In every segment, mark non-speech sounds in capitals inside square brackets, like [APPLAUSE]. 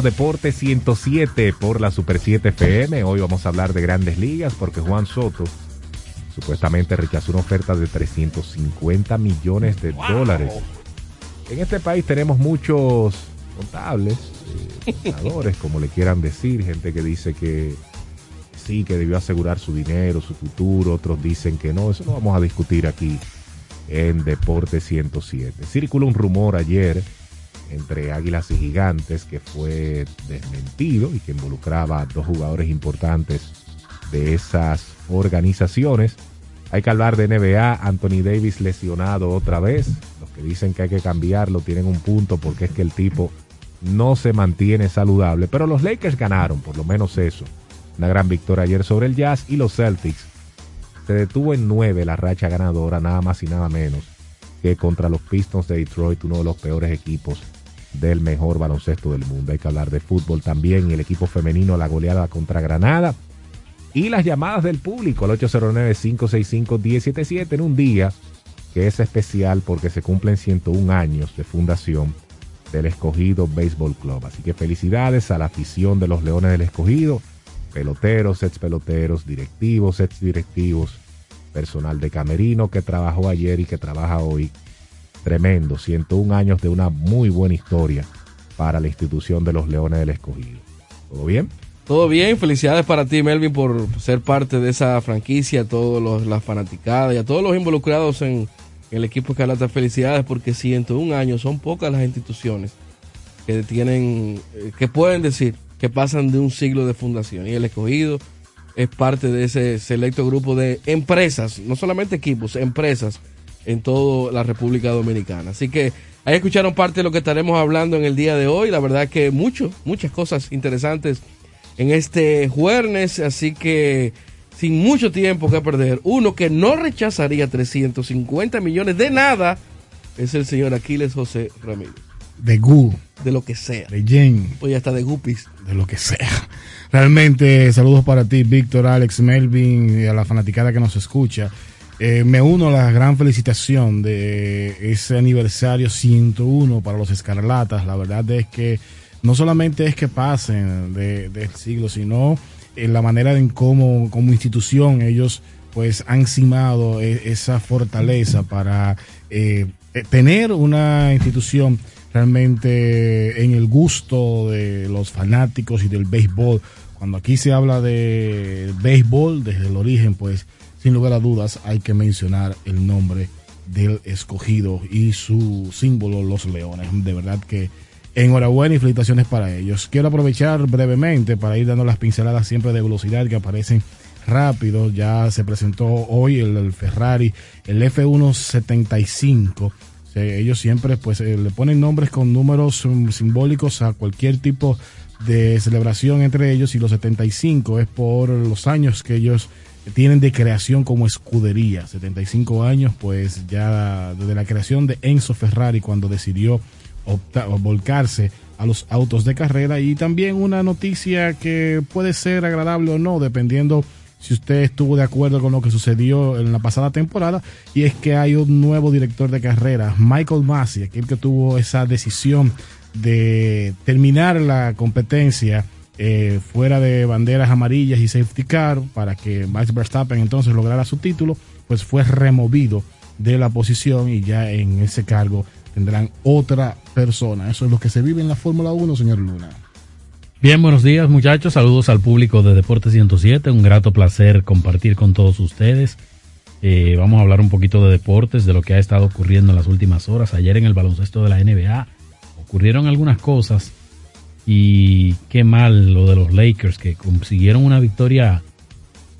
Deporte 107 por la Super 7 FM. Hoy vamos a hablar de grandes ligas porque Juan Soto supuestamente rechazó una oferta de 350 millones de dólares. En este país tenemos muchos contables, eh, [LAUGHS] contadores, como le quieran decir, gente que dice que sí, que debió asegurar su dinero, su futuro, otros dicen que no, eso no vamos a discutir aquí en Deporte 107. Circuló un rumor ayer entre Águilas y Gigantes que fue desmentido y que involucraba a dos jugadores importantes de esas organizaciones. Hay que hablar de NBA, Anthony Davis lesionado otra vez. Los que dicen que hay que cambiarlo tienen un punto porque es que el tipo no se mantiene saludable. Pero los Lakers ganaron, por lo menos eso. Una gran victoria ayer sobre el Jazz y los Celtics. Se detuvo en nueve la racha ganadora, nada más y nada menos que contra los Pistons de Detroit, uno de los peores equipos del mejor baloncesto del mundo. Hay que hablar de fútbol también, el equipo femenino, la goleada contra Granada y las llamadas del público al 809-565-1077 en un día que es especial porque se cumplen 101 años de fundación del escogido Baseball Club. Así que felicidades a la afición de los Leones del Escogido, peloteros, ex peloteros, directivos, ex directivos, personal de Camerino que trabajó ayer y que trabaja hoy Tremendo, 101 años de una muy buena historia para la institución de los Leones del Escogido. ¿Todo bien? Todo bien, felicidades para ti Melvin por ser parte de esa franquicia, a todos las fanaticadas y a todos los involucrados en, el equipo Escarlata. Felicidades porque 101 años son pocas las instituciones que tienen, eh, que pueden decir que pasan de un siglo de fundación y el escogido es parte de ese selecto grupo de empresas, no solamente equipos, empresas en toda la República Dominicana. Así que ahí escucharon parte de lo que estaremos hablando en el día de hoy. La verdad que mucho, muchas cosas interesantes en este jueves. Así que sin mucho tiempo que perder, uno que no rechazaría 350 millones de nada es el señor Aquiles José Ramírez. De Gu. De lo que sea. De Jen. Oye, hasta de Gupis. De lo que sea. Realmente, saludos para ti, Víctor, Alex, Melvin y a la fanaticada que nos escucha. Eh, me uno a la gran felicitación de ese aniversario 101 para los Escarlatas. La verdad es que no solamente es que pasen del siglo, sino en la manera en cómo como institución ellos pues han cimado e, esa fortaleza para eh, eh, tener una institución realmente en el gusto de los fanáticos y del béisbol. Cuando aquí se habla de béisbol desde el origen, pues sin lugar a dudas hay que mencionar el nombre del escogido y su símbolo, los leones. De verdad que enhorabuena y felicitaciones para ellos. Quiero aprovechar brevemente para ir dando las pinceladas siempre de velocidad que aparecen rápido. Ya se presentó hoy el, Ferrari, el F175. ellos siempre pues eh, le ponen nombres con números um, simbólicos a cualquier tipo de celebración entre ellos y los 75 es por los años que ellos tienen de creación como escudería. 75 años, pues ya desde la creación de Enzo Ferrari cuando decidió volcarse a los autos de carrera y también una noticia que puede ser agradable o no, dependiendo si usted estuvo de acuerdo con lo que sucedió en la pasada temporada, y es que hay un nuevo director de carrera, Michael Massey, aquel que tuvo esa decisión de terminar la competencia eh, fuera de banderas amarillas y safety car para que Max Verstappen entonces lograra su título, pues fue removido de la posición y ya en ese cargo tendrán otra persona. Eso es lo que se vive en la Fórmula 1, señor Luna. Bien, buenos días muchachos, saludos al público de Deportes 107, un grato placer compartir con todos ustedes. Eh, vamos a hablar un poquito de deportes, de lo que ha estado ocurriendo en las últimas horas. Ayer en el baloncesto de la NBA ocurrieron algunas cosas y qué mal lo de los Lakers que consiguieron una victoria,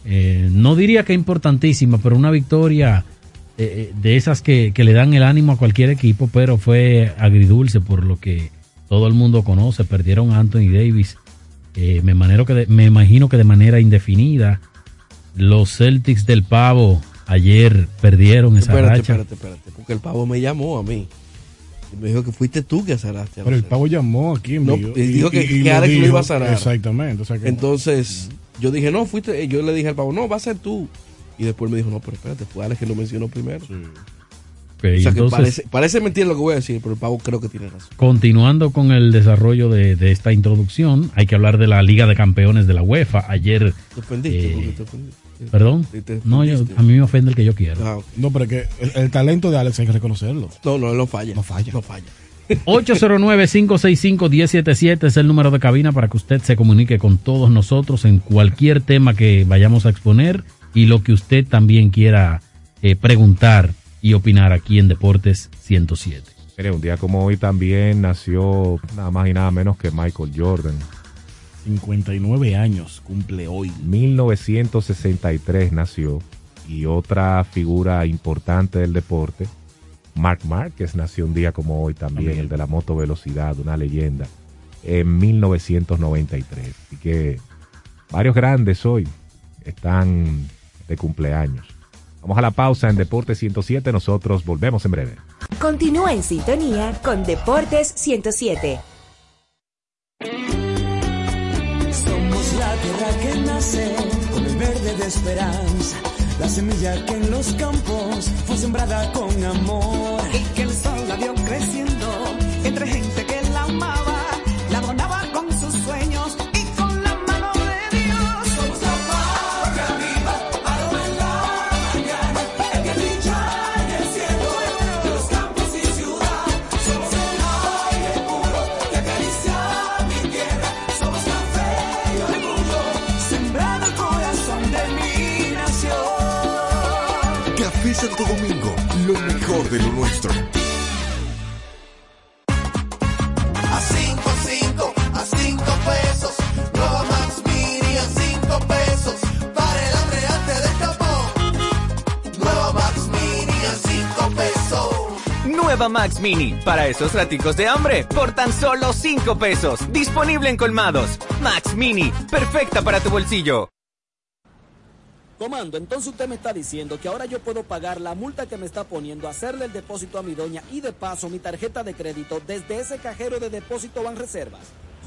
eh, no diría que importantísima, pero una victoria eh, eh, de esas que, le dan el ánimo a cualquier equipo, pero fue agridulce por lo que todo el mundo conoce. Perdieron a Anthony Davis, me, manero que me imagino que de manera indefinida. Los Celtics del Pavo ayer perdieron esa espérate, racha. Espérate, espérate, porque el Pavo me llamó a mí me dijo que fuiste tú que azaraste. Pero el pavo llamó aquí no, y dijo que, que Alex lo iba a zarar. Exactamente. Entonces, yo dije, no, fuiste. Yo le dije al pavo, no, va a ser tú. Y después me dijo, no, pero espérate, fue Alex que lo mencionó primero. o sea que parece, parece mentira lo que voy a decir, pero el pavo creo que tiene razón. Continuando con el desarrollo de, de esta introducción, hay que hablar de la Liga de Campeones de la UEFA. Ayer. Te ofendiste, eh, te ofendiste. Perdón. No, yo, a mí me ofende el que yo quiero. Ah, ok. No, pero que el, el talento de Alex hay que reconocerlo. No, no, él no falla. No falla. No falla. [LAUGHS] 809-565-1077 es el número de cabina para que usted se comunique con todos nosotros en cualquier tema que vayamos a exponer y lo que usted también quiera eh, preguntar y opinar aquí en Deportes 107. Mire, un día como hoy también nació nada más y nada menos que Michael Jordan. 59 años cumple hoy. 1963 nació y otra figura importante del deporte, Mark Márquez, nació un día como hoy también, También. el de la moto velocidad, una leyenda, en 1993. Así que varios grandes hoy están de cumpleaños. Vamos a la pausa en Deporte 107, nosotros volvemos en breve. Continúa en sintonía con Deportes 107. La tierra que nace con el verde de esperanza, la semilla que en los campos fue sembrada con amor. Y que el sol la vio creciendo entre gente que la amaba, Max Mini, para esos raticos de hambre, por tan solo 5 pesos. Disponible en colmados. Max Mini, perfecta para tu bolsillo. Comando, entonces usted me está diciendo que ahora yo puedo pagar la multa que me está poniendo, hacerle el depósito a mi doña y de paso mi tarjeta de crédito desde ese cajero de depósito Banreservas.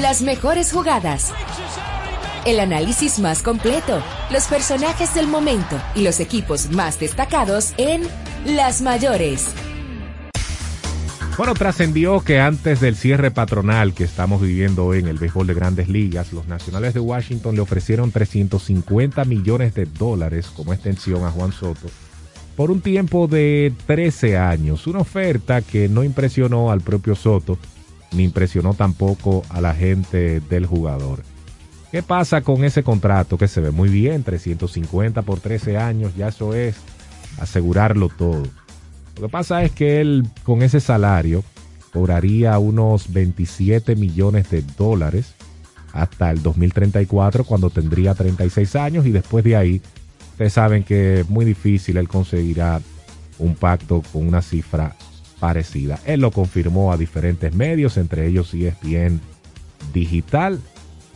Las mejores jugadas. El análisis más completo. Los personajes del momento y los equipos más destacados en Las Mayores. Bueno, trascendió que antes del cierre patronal que estamos viviendo en el béisbol de grandes ligas, los nacionales de Washington le ofrecieron 350 millones de dólares como extensión a Juan Soto por un tiempo de 13 años. Una oferta que no impresionó al propio Soto, ni impresionó tampoco a la gente del jugador. ¿Qué pasa con ese contrato que se ve muy bien? 350 por 13 años, ya eso es asegurarlo todo. Lo que pasa es que él con ese salario cobraría unos 27 millones de dólares hasta el 2034 cuando tendría 36 años y después de ahí ustedes saben que es muy difícil él conseguirá un pacto con una cifra parecida. Él lo confirmó a diferentes medios, entre ellos ESPN Digital,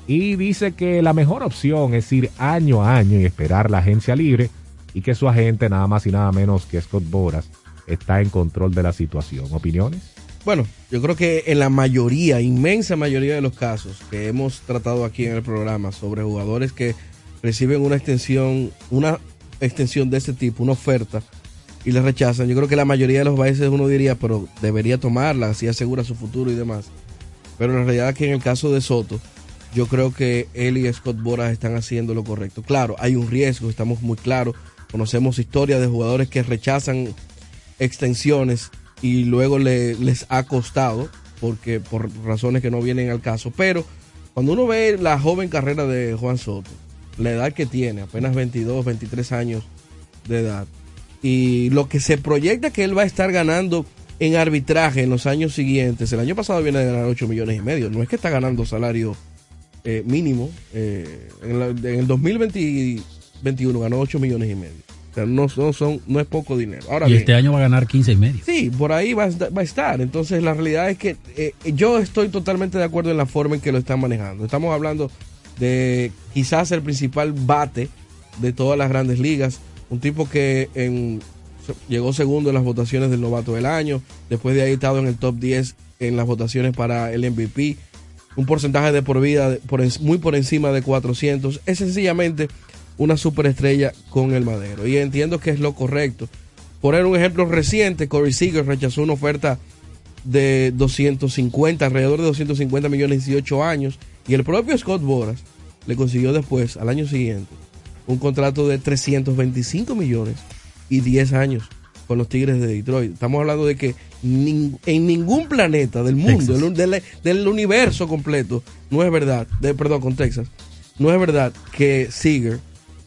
y dice que la mejor opción es ir año a año y esperar la agencia libre y que su agente, nada más y nada menos que Scott Boras, está en control de la situación. ¿Opiniones? Bueno, yo creo que en la mayoría, inmensa mayoría de los casos que hemos tratado aquí en el programa sobre jugadores que reciben una extensión, una extensión de ese tipo, una oferta, y la rechazan, yo creo que la mayoría de los países uno diría, pero debería tomarla, así asegura su futuro y demás. Pero en realidad que en el caso de Soto, yo creo que él y Scott Boras están haciendo lo correcto. Claro, hay un riesgo, estamos muy claros, conocemos historias de jugadores que rechazan extensiones y luego le- les ha costado porque por razones que no vienen al caso. Pero cuando uno ve la joven carrera de Juan Soto, la edad que tiene, apenas 22, 23 años de edad, y lo que se proyecta que él va a estar ganando en arbitraje en los años siguientes, el año pasado viene a ganar 8 millones y medio, no es que está ganando salario eh, mínimo, eh, en, la- en el 2021 ganó 8 millones y medio. O sea, no, no, son, no es poco dinero. Ahora y bien, este año va a ganar 15 y medio. Sí, por ahí va va a estar. Entonces, la realidad es que eh, yo estoy totalmente de acuerdo en la forma en que lo están manejando. Estamos hablando de quizás el principal bate de todas las grandes ligas. Un tipo que llegó segundo en las votaciones del novato del año. Después de ahí estado en el top 10 en las votaciones para el MVP. Un porcentaje de por vida muy por encima de 400. Es sencillamente una superestrella con el madero. Y entiendo que es lo correcto. Poner un ejemplo reciente, Corey Seager rechazó una oferta de 250, alrededor de 250 millones y 18 años. Y el propio Scott Boras le consiguió después, al año siguiente, un contrato de 325 millones y 10 años con los Tigres de Detroit. Estamos hablando de que nin- en ningún planeta del mundo, Texas. del, del- del universo completo, no es verdad, de, perdón, con Texas, no es verdad que Seager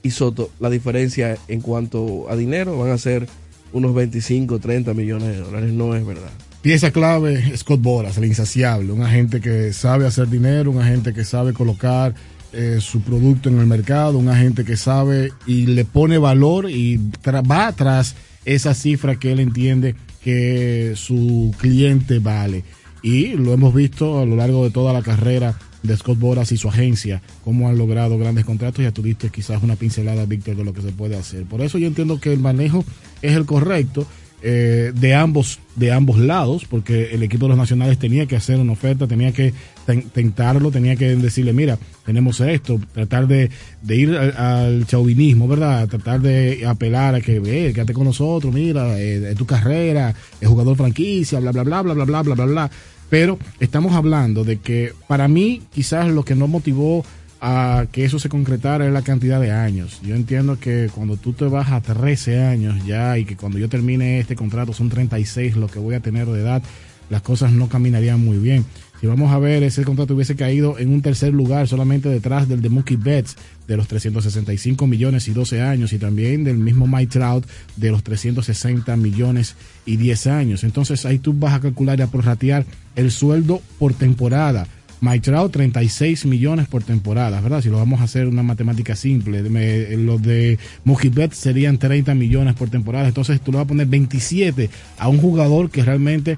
y Soto, la diferencia en cuanto a dinero van a ser unos 25, 30 millones de dólares. No es verdad. Pieza clave, Scott Boras, el insaciable, un agente que sabe hacer dinero, un agente que sabe colocar eh, su producto en el mercado, un agente que sabe y le pone valor y va tras esa cifra que él entiende que su cliente vale. Y lo hemos visto a lo largo de toda la carrera de Scott Boras y su agencia, cómo han logrado grandes contratos. Ya tuviste quizás una pincelada, Víctor, de lo que se puede hacer. Por eso yo entiendo que el manejo es el correcto eh, de ambos de ambos lados, porque el equipo de los nacionales tenía que hacer una oferta, tenía que ten- tentarlo, tenía que decirle, mira, tenemos esto, tratar de, de ir al, chauvinismo, ¿verdad? Tratar de apelar a que, ve, quédate con nosotros, mira, eh, tu carrera, es jugador franquicia, bla, bla, bla, bla, bla, bla, bla, bla, bla. Pero estamos hablando de que para mí quizás lo que no motivó a que eso se concretara es la cantidad de años. Yo entiendo que cuando tú te vas a 13 años ya y que cuando yo termine este contrato son 36 lo que voy a tener de edad, las cosas no caminarían muy bien. Si vamos a ver, ese contrato hubiese caído en un tercer lugar solamente detrás del de Mookie Betts de los 365 millones y 12 años y también del mismo Mike Trout de los 360 millones y 10 años. Entonces ahí tú vas a calcular y a prorratear el sueldo por temporada. Mike Trout 36 millones por temporada, ¿verdad? Si lo vamos a hacer una matemática simple, me- los de Mookie serían 30 millones por temporada, entonces tú le vas a poner 27 a un jugador que realmente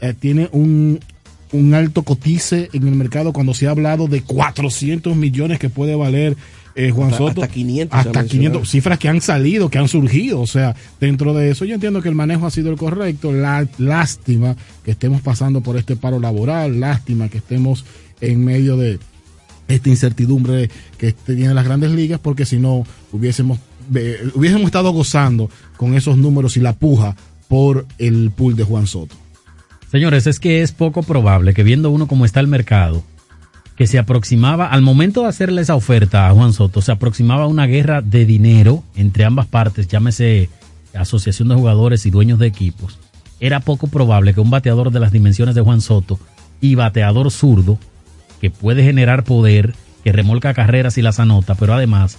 eh, tiene un, un alto cotice en el mercado cuando se ha hablado de 400 millones que puede valer eh, Juan Hasta- Soto. hasta 500 se ha Hasta mencionado. 500, cifras que han salido, que han surgido. O sea, dentro de eso yo entiendo que el manejo ha sido el correcto. La, lástima que estemos pasando por este paro laboral, lástima que estemos en medio de esta incertidumbre que tienen las grandes ligas, porque si no hubiésemos, eh, hubiésemos estado gozando con esos números y la puja por el pool de Juan Soto. Señores, es que es poco probable que viendo uno cómo está el mercado, que se aproximaba, al momento de hacerle esa oferta a Juan Soto, se aproximaba una guerra de dinero entre ambas partes, llámese asociación de jugadores y dueños de equipos. Era poco probable que un bateador de las dimensiones de Juan Soto y bateador zurdo, que puede generar poder, que remolca carreras y las anota, pero además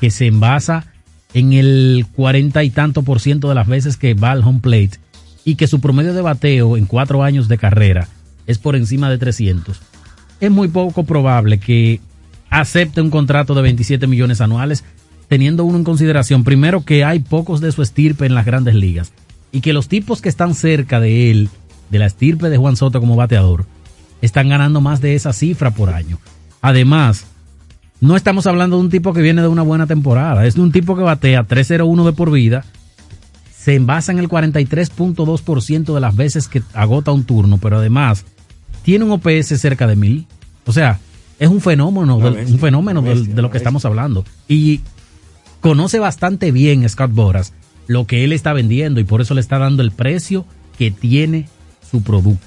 que se envasa en el cuarenta y tanto por ciento de las veces que va al home plate y que su promedio de bateo en cuatro años de carrera es por encima de 300, es muy poco probable que acepte un contrato de 27 millones anuales, teniendo uno en consideración, primero, que hay pocos de su estirpe en las grandes ligas y que los tipos que están cerca de él, de la estirpe de Juan Soto como bateador, están ganando más de esa cifra por año. Además, no estamos hablando de un tipo que viene de una buena temporada, es de un tipo que batea 301 de por vida, se envasa en el 43.2% de las veces que agota un turno, pero además tiene un OPS cerca de mil. O sea, es un fenómeno, bestia, un fenómeno bestia, de lo que bestia. estamos hablando. Y conoce bastante bien Scott Boras lo que él está vendiendo y por eso le está dando el precio que tiene su producto.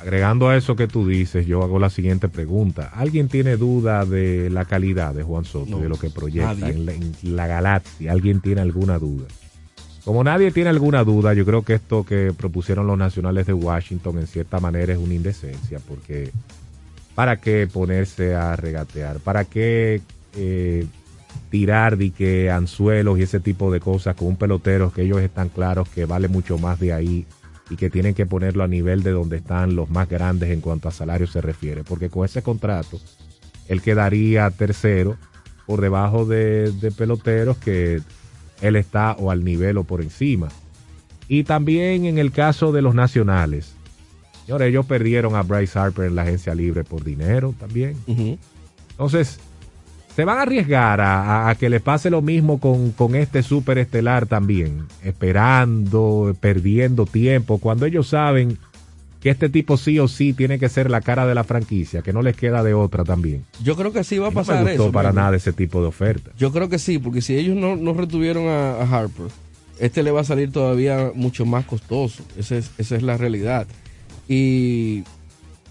Agregando a eso que tú dices, yo hago la siguiente pregunta. ¿Alguien tiene duda de la calidad de Juan Soto, No, de lo que proyecta nadie. en la, en la galaxia? ¿Alguien tiene alguna duda? Como nadie tiene alguna duda, yo creo que esto que propusieron los nacionales de Washington en cierta manera es una indecencia, porque ¿para qué ponerse a regatear? ¿Para qué eh, tirar que anzuelos y ese tipo de cosas con un pelotero que ellos están claros que vale mucho más de ahí y que tienen que ponerlo a nivel de donde están los más grandes en cuanto a salario se refiere? Porque con ese contrato él quedaría tercero por debajo de, de peloteros que él está o al nivel o por encima. Y también en el caso de los nacionales. Señores, ellos perdieron a Bryce Harper en la agencia libre por dinero también. Entonces, se van a arriesgar a, a que le pase lo mismo con, con este super estelar también, esperando, perdiendo tiempo, cuando ellos saben que este tipo sí o sí tiene que ser la cara de la franquicia, que no les queda de otra también. Yo creo que sí va a No pasar me gustó eso. para nada ese tipo de oferta. Yo creo que sí, porque si ellos no, no retuvieron a, a Harper, este le va a salir todavía mucho más costoso. Esa es, esa es la realidad. Y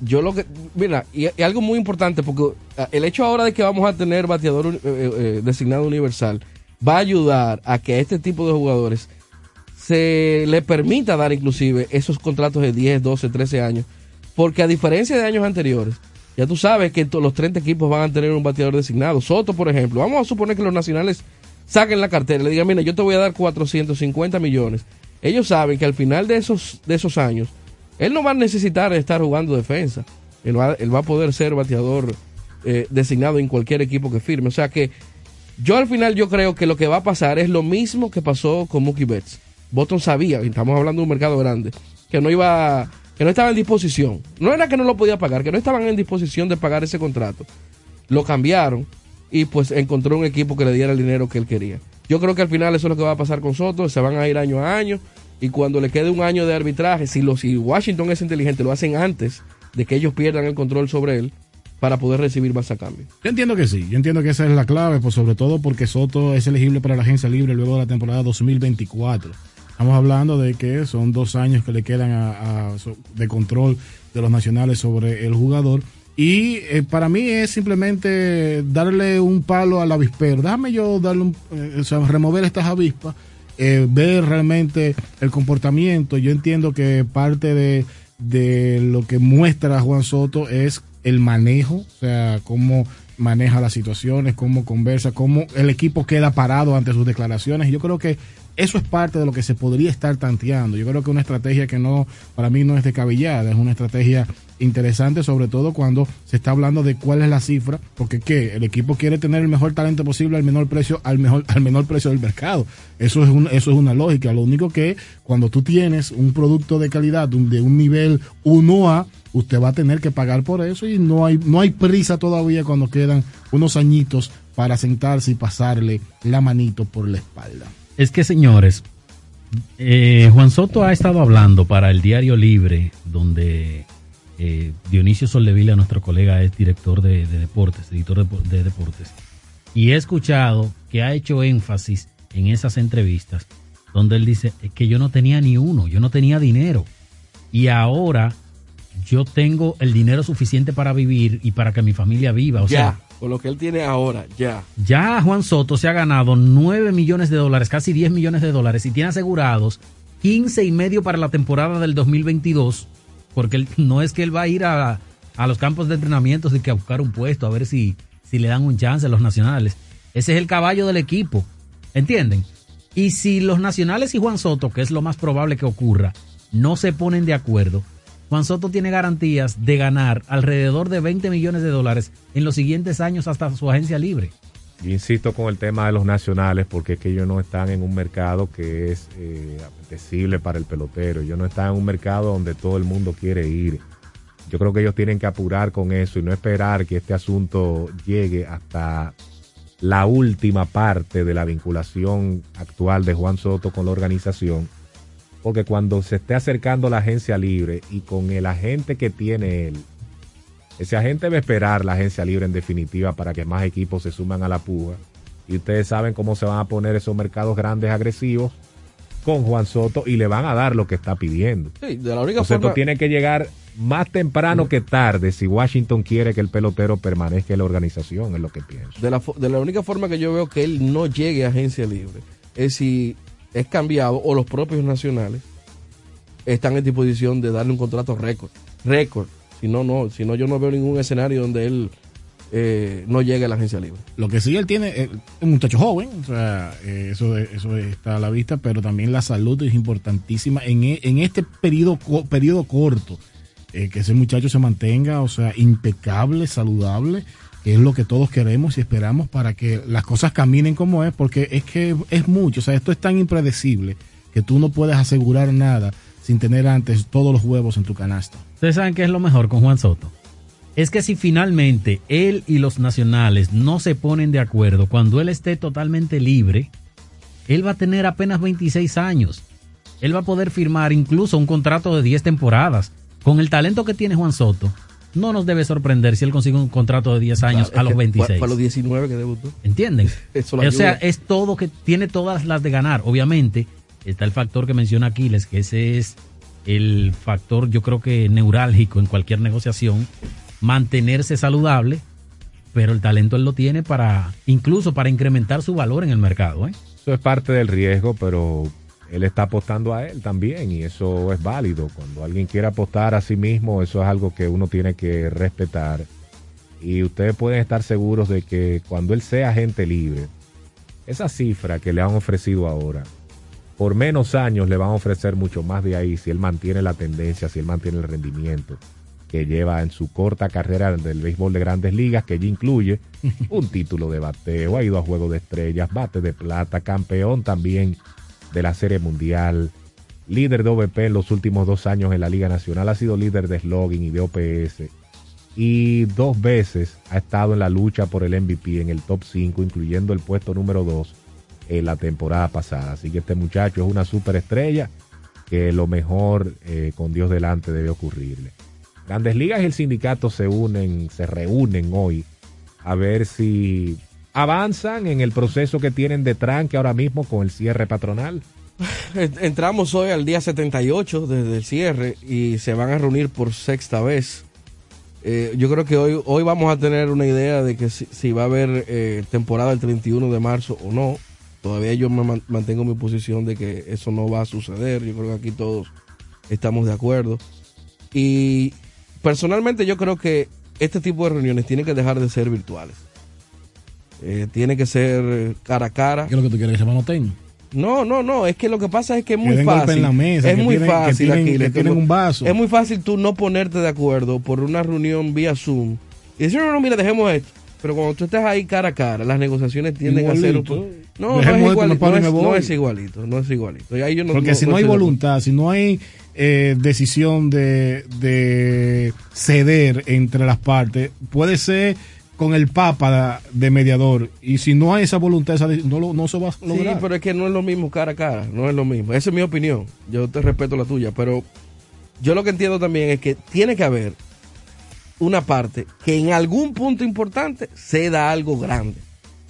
yo lo que. Mira, y, y algo muy importante, porque ah, el hecho ahora de que vamos a tener bateador eh, eh, designado universal va a ayudar a que este tipo de jugadores se le permita dar inclusive esos contratos de 10, 12, 13 años. Porque a diferencia de años anteriores, ya tú sabes que los 30 equipos van a tener un bateador designado. Soto, por ejemplo, vamos a suponer que los nacionales saquen la cartera y le digan, mira, yo te voy a dar 450 millones. Ellos saben que al final de esos, de esos años, él no va a necesitar estar jugando defensa. Él va, él va a poder ser bateador eh, designado en cualquier equipo que firme. O sea que yo al final yo creo que lo que va a pasar es lo mismo que pasó con Mookie Betts. Boston sabía, y estamos hablando de un mercado grande, que no iba, que no estaba en disposición. No era que no lo podía pagar, que no estaban en disposición de pagar ese contrato. Lo cambiaron y pues encontró un equipo que le diera el dinero que él quería. Yo creo que al final eso es lo que va a pasar con Soto, se van a ir año a año y cuando le quede un año de arbitraje, si, lo, si Washington es inteligente, lo hacen antes de que ellos pierdan el control sobre él para poder recibir más a cambio. Yo entiendo que sí, yo entiendo que esa es la clave, pues sobre todo porque Soto es elegible para la agencia libre luego de la temporada 2024. Estamos hablando de que son dos años que le quedan a- de control de los nacionales sobre el jugador. Y eh, para mí es simplemente darle un palo al avispero. Déjame yo darle un, eh, o sea, remover estas avispas, eh, ver realmente el comportamiento. Yo entiendo que parte de, de lo que muestra Juan Soto es el manejo, o sea, cómo maneja las situaciones, cómo conversa, cómo el equipo queda parado ante sus declaraciones. Yo creo que eso es parte de lo que se podría estar tanteando. Yo creo que una estrategia que no, para mí no es descabellada, es una estrategia interesante, sobre todo cuando se está hablando de cuál es la cifra, porque ¿qué? el equipo quiere tener el mejor talento posible al menor precio, al mejor, al menor precio del mercado. Eso es un, eso es una lógica. Lo único que cuando tú tienes un producto de calidad de un, nivel 1A, usted va a tener que pagar por eso y no hay, no hay prisa todavía cuando quedan unos añitos para sentarse y pasarle la manito por la espalda. Es que, señores, eh, Juan Soto ha estado hablando para el Diario Libre, donde eh, Dionisio Soldevila, nuestro colega, es director de, de deportes, editor de, de deportes. Y he escuchado que ha hecho énfasis en esas entrevistas, donde él dice "Es que yo no tenía ni uno, yo no tenía dinero. Y ahora yo tengo el dinero suficiente para vivir y para que mi familia viva. O sea, con lo que él tiene ahora, ya. ya Juan Soto se ha ganado 9 millones de dólares, casi 10 millones de dólares, y tiene asegurados 15 y medio para la temporada del 2022, porque no es que él va a ir a, a los campos de entrenamiento y que a buscar un puesto, a ver si, si le dan un chance a los nacionales. Ese es el caballo del equipo, ¿entienden? Y si los nacionales y Juan Soto, que es lo más probable que ocurra, no se ponen de acuerdo, Juan Soto tiene garantías de ganar alrededor de 20 millones de dólares en los siguientes años hasta su agencia libre. Yo insisto con el tema de los nacionales porque es que ellos no están en un mercado que es eh, apetecible para el pelotero. Ellos no están en un mercado donde todo el mundo quiere ir. Yo creo que ellos tienen que apurar con eso y no esperar que este asunto llegue hasta la última parte de la vinculación actual de Juan Soto con la organización. Porque cuando se esté acercando la agencia libre y con el agente que tiene él, ese agente va a esperar la agencia libre en definitiva para que más equipos se suman a la puja. Y ustedes saben cómo se van a poner esos mercados grandes agresivos con Juan Soto y le van a dar lo que está pidiendo. Sí, de la única forma. esto tiene que llegar más temprano que tarde si Washington quiere que el pelotero permanezca en la organización, es lo que pienso. de la, de la única forma que yo veo que él no llegue a agencia libre es si es cambiado o los propios nacionales están en disposición de darle un contrato récord. Récord. Si no, no. Si no, yo no veo ningún escenario donde él eh, no llegue a la agencia libre. Lo que sí él tiene es un muchacho joven, o sea, eh, eso, eso está a la vista, pero también la salud es importantísima en, e- en este periodo, periodo corto, eh, que ese muchacho se mantenga, o sea, impecable, saludable, que es lo que todos queremos y esperamos para que las cosas caminen como es, porque es que es mucho, o sea, esto es tan impredecible que tú no puedes asegurar nada sin tener antes todos los huevos en tu canasta. Ustedes saben qué es lo mejor con Juan Soto. Es que si finalmente él y los nacionales no se ponen de acuerdo, cuando él esté totalmente libre, él va a tener apenas 26 años. Él va a poder firmar incluso un contrato de 10 temporadas. Con el talento que tiene Juan Soto, no nos debe sorprender si él consigue un contrato de 10 años Claro, a los que 26. Para, para los 19 que debutó. ¿Entienden? [LAUGHS] Eso o sea, es todo que tiene todas las de ganar. Obviamente, está el factor que menciona Aquiles, que ese es el factor, yo creo que neurálgico en cualquier negociación, mantenerse saludable, pero el talento él lo tiene para, incluso para incrementar su valor en el mercado. ¿eh? Eso es parte del riesgo, pero él está apostando a él también y eso es válido. Cuando alguien quiere apostar a sí mismo, eso es algo que uno tiene que respetar. Y ustedes pueden estar seguros de que cuando él sea agente libre, esa cifra que le han ofrecido ahora, por menos años le van a ofrecer mucho más de ahí si él mantiene la tendencia, si él mantiene el rendimiento que lleva en su corta carrera del béisbol de grandes ligas, que ya incluye [LAUGHS] un título de bateo, ha ido a Juego de Estrellas, bate de plata, campeón también de la Serie Mundial, líder de OVP en los últimos dos años en la Liga Nacional, ha sido líder de slogan y de OPS, y dos veces ha estado en la lucha por el MVP en el top 5, incluyendo el puesto número 2 en la temporada pasada. Así que este muchacho es una superestrella que lo mejor eh, con Dios delante debe ocurrirle. Grandes Ligas y el sindicato se unen, se reúnen hoy a ver si avanzan en el proceso que tienen de tranque ahora mismo con el cierre patronal. [LAUGHS] Entramos hoy al día 78 desde el cierre y se van a reunir por sexta vez. Eh, yo creo que hoy, hoy vamos a tener una idea de que si, va a haber eh, temporada el 31 de marzo o no. Todavía yo me man- mantengo mi posición de que eso no va a suceder. Yo creo que aquí todos estamos de acuerdo. Y personalmente yo creo que este tipo de reuniones tienen que dejar de ser virtuales. Eh, tiene que ser eh, cara a cara. ¿Qué es lo que tú quieres que se manoteen? No, no, no, es que lo que pasa es que es muy Que fácil. en la mesa, es que muy tienen- que fácil, tienen- que tienen no- un vaso. Es muy fácil tú no ponerte de acuerdo por una reunión vía Zoom y decir, no, no, mira, dejemos esto. Pero cuando tú estás ahí cara a cara, las negociaciones tienden a ser un Igualito. No, no es, igualito, no es, no voy. es igualito, no es igualito. Y ahí yo no- Porque no- si no hay voluntad, si no hay eh, decisión de, de ceder entre las partes, puede ser con el Papa de mediador. Y si no hay esa voluntad, no, lo- no se va a Sí, lograr. pero es que no es lo mismo cara a cara, no es lo mismo. Esa es mi opinión. Yo te respeto la tuya, pero yo lo que entiendo también es que tiene que haber una parte que en algún punto importante ceda algo grande.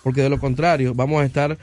Porque de lo contrario, vamos a estar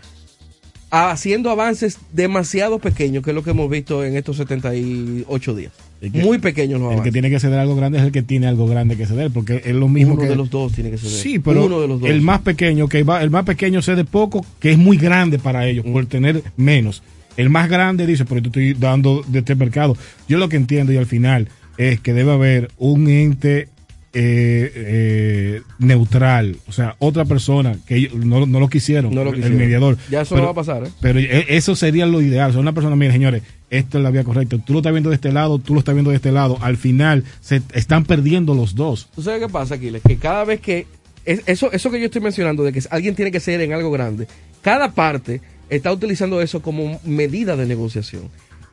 haciendo avances demasiado pequeños, que es lo que hemos visto en estos 78 días. Que- Muy pequeños los el que avances. tiene que ceder algo grande es el que tiene algo grande que ceder, porque es lo mismo Uno que de los dos tiene que ceder. Sí, pero Uno de los dos. el más pequeño que va, el más pequeño cede poco, que es muy grande para ellos Mm. por tener menos. El más grande dice, pero yo estoy dando de este mercado. Yo lo que entiendo y al final es que debe haber un ente eh, eh, neutral, o sea, otra persona que ellos no, no lo quisieron, No lo el mediador. Ya eso Pero- no va a pasar, ¿eh? Pero e- eso sería lo ideal. O sea, una persona, mire, señores, esto es la vía correcta. Tú lo estás viendo de este lado, tú lo estás viendo de este lado. Al final se están perdiendo los dos. ¿Tú sabes qué pasa, Aquiles? Que cada vez que. es- eso, eso que yo estoy mencionando, de que alguien tiene que ser en algo grande, cada parte está utilizando eso como medida de negociación.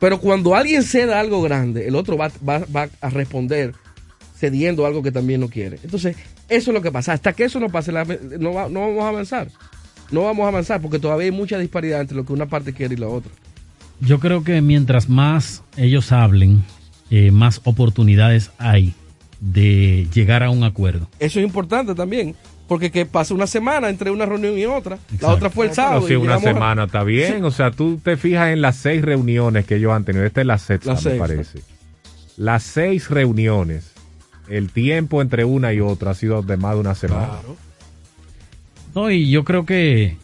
Pero cuando alguien ceda algo grande, el otro va, va- va a responder cediendo algo que también no quiere. Entonces, eso es lo que pasa. Hasta que eso no pase, la- no, va- no vamos a avanzar. No vamos a avanzar porque todavía hay mucha disparidad entre lo que una parte quiere y la otra. Yo creo que mientras más ellos hablen, eh, más oportunidades hay de llegar a un acuerdo. Eso es importante también. Porque que pasa una semana entre una reunión y otra. La otra fue el sábado. Pero si y una a- semana está bien, Sí. o sea, tú te fijas en las seis reuniones que ellos han tenido. Esta es la sexta, La me sexta. parece. Las seis reuniones, el tiempo entre una y otra ha sido de más de una semana. No, y yo creo que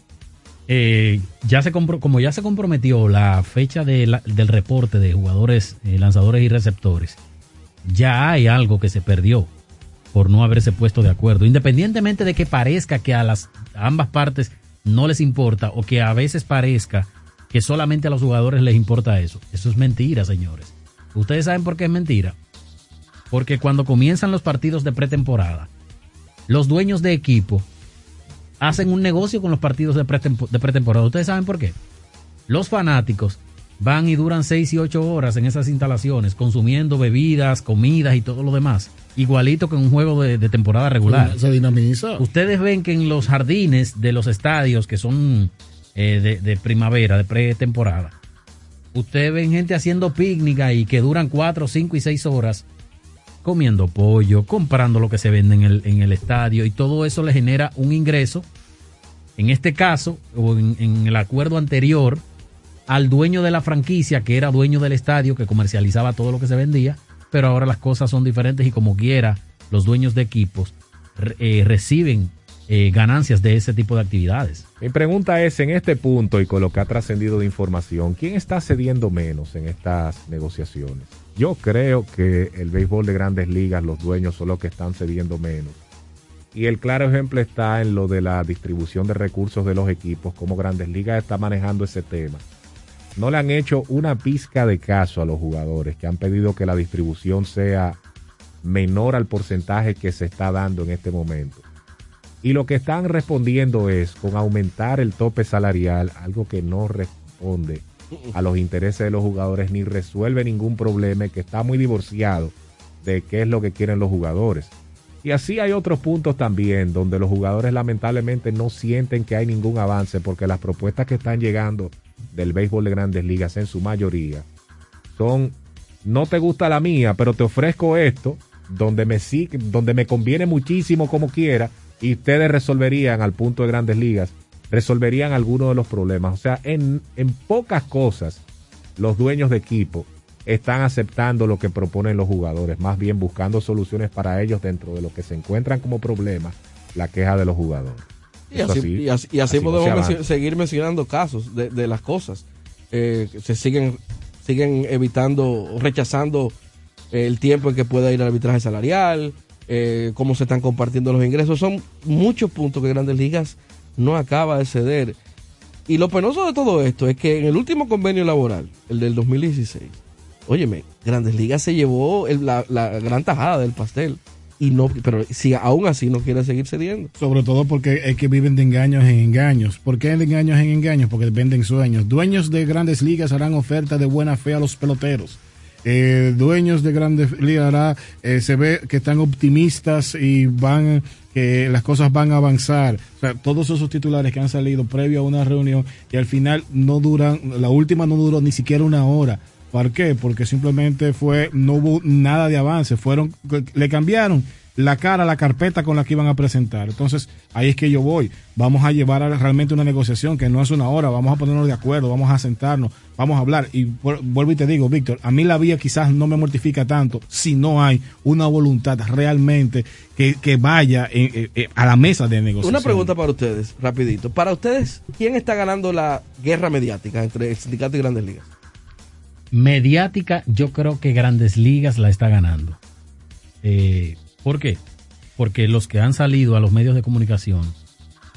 eh, ya se como ya se comprometió la fecha de del reporte de jugadores, eh, lanzadores y receptores, ya hay algo que se perdió por no haberse puesto de acuerdo. Independientemente de que parezca que a las a ambas partes no les importa o que a veces parezca que solamente a los jugadores les importa eso. Eso es mentira, señores. ¿Ustedes saben por qué es mentira? Porque cuando comienzan los partidos de pretemporada, los dueños de equipo hacen un negocio con los partidos de, pretempo- de pretemporada. ¿Ustedes saben por qué? Los fanáticos van y duran 6 y 8 horas en esas instalaciones consumiendo bebidas, comidas y todo lo demás. Igualito que en un juego de, de temporada regular. Se dinamiza. Ustedes ven que en los jardines de los estadios que son eh, de, de primavera, de pretemporada, ustedes ven gente haciendo picnic ahí que duran 4, 5 y 6 horas comiendo pollo, comprando lo que se vende en el, en el estadio y todo eso le genera un ingreso, en este caso, o en, el acuerdo anterior, al dueño de la franquicia, que era dueño del estadio, que comercializaba todo lo que se vendía, pero ahora las cosas son diferentes y como quiera, los dueños de equipos eh, reciben eh, ganancias de ese tipo de actividades. Mi pregunta es, en este punto y con lo que ha trascendido de información, ¿quién está cediendo menos en estas negociaciones? Yo creo que el béisbol de grandes ligas, los dueños son los que están cediendo menos. Y el claro ejemplo está en lo de la distribución de recursos de los equipos, cómo grandes ligas está manejando ese tema. No le han hecho una pizca de caso a los jugadores que han pedido que la distribución sea menor al porcentaje que se está dando en este momento. Y lo que están respondiendo es con aumentar el tope salarial, algo que no responde a los intereses de los jugadores ni resuelve ningún problema que está muy divorciado de qué es lo que quieren los jugadores. Y así hay otros puntos también donde los jugadores lamentablemente no sienten que hay ningún avance porque las propuestas que están llegando del béisbol de grandes ligas en su mayoría son no te gusta la mía, pero te ofrezco esto donde me donde me conviene muchísimo como quiera y ustedes resolverían al punto de grandes ligas, resolverían algunos de los problemas. O sea, en, en pocas cosas los dueños de equipo están aceptando lo que proponen los jugadores, más bien buscando soluciones para ellos dentro de lo que se encuentran como problema, la queja de los jugadores. Y así, y así- y así así no podemos seguir mencionando casos de, de las cosas. Eh, se siguen, siguen evitando rechazando el tiempo en que pueda ir al arbitraje salarial, eh, cómo se están compartiendo los ingresos. Son muchos puntos que Grandes Ligas no acaba de ceder. Y lo penoso de todo esto es que en el último convenio laboral, el del 2016, óyeme, Grandes Ligas se llevó la, la gran tajada del pastel. Y no, pero si aún así no quiere seguir cediendo. Sobre todo porque es que viven de engaños en engaños. ¿Por qué de engaños en engaños? Porque venden sueños. Dueños de grandes ligas harán oferta de buena fe a los peloteros. Eh, dueños de grandes ligas hará, eh, se ve que están optimistas y van que las cosas van a avanzar. O sea, todos esos titulares que han salido previo a una reunión y al final no duran, la última no duró ni siquiera una hora. ¿Por qué? Porque simplemente fue, no hubo nada de avance. Fueron, le cambiaron la cara, la carpeta con la que iban a presentar. Entonces, ahí es que yo voy. Vamos a llevar realmente una negociación que no es una hora. Vamos a ponernos de acuerdo, vamos a sentarnos, vamos a hablar. Y vu- vuelvo y te digo, Víctor, a mí la vía quizás no me mortifica tanto si no hay una voluntad realmente que, que vaya eh, eh, eh, a la mesa de negociación. Una pregunta para ustedes, rapidito. Para ustedes, ¿quién está ganando la guerra mediática entre el sindicato y grandes ligas? mediática, yo creo que Grandes Ligas la está ganando. Eh, ¿Por qué? Porque los que han salido a los medios de comunicación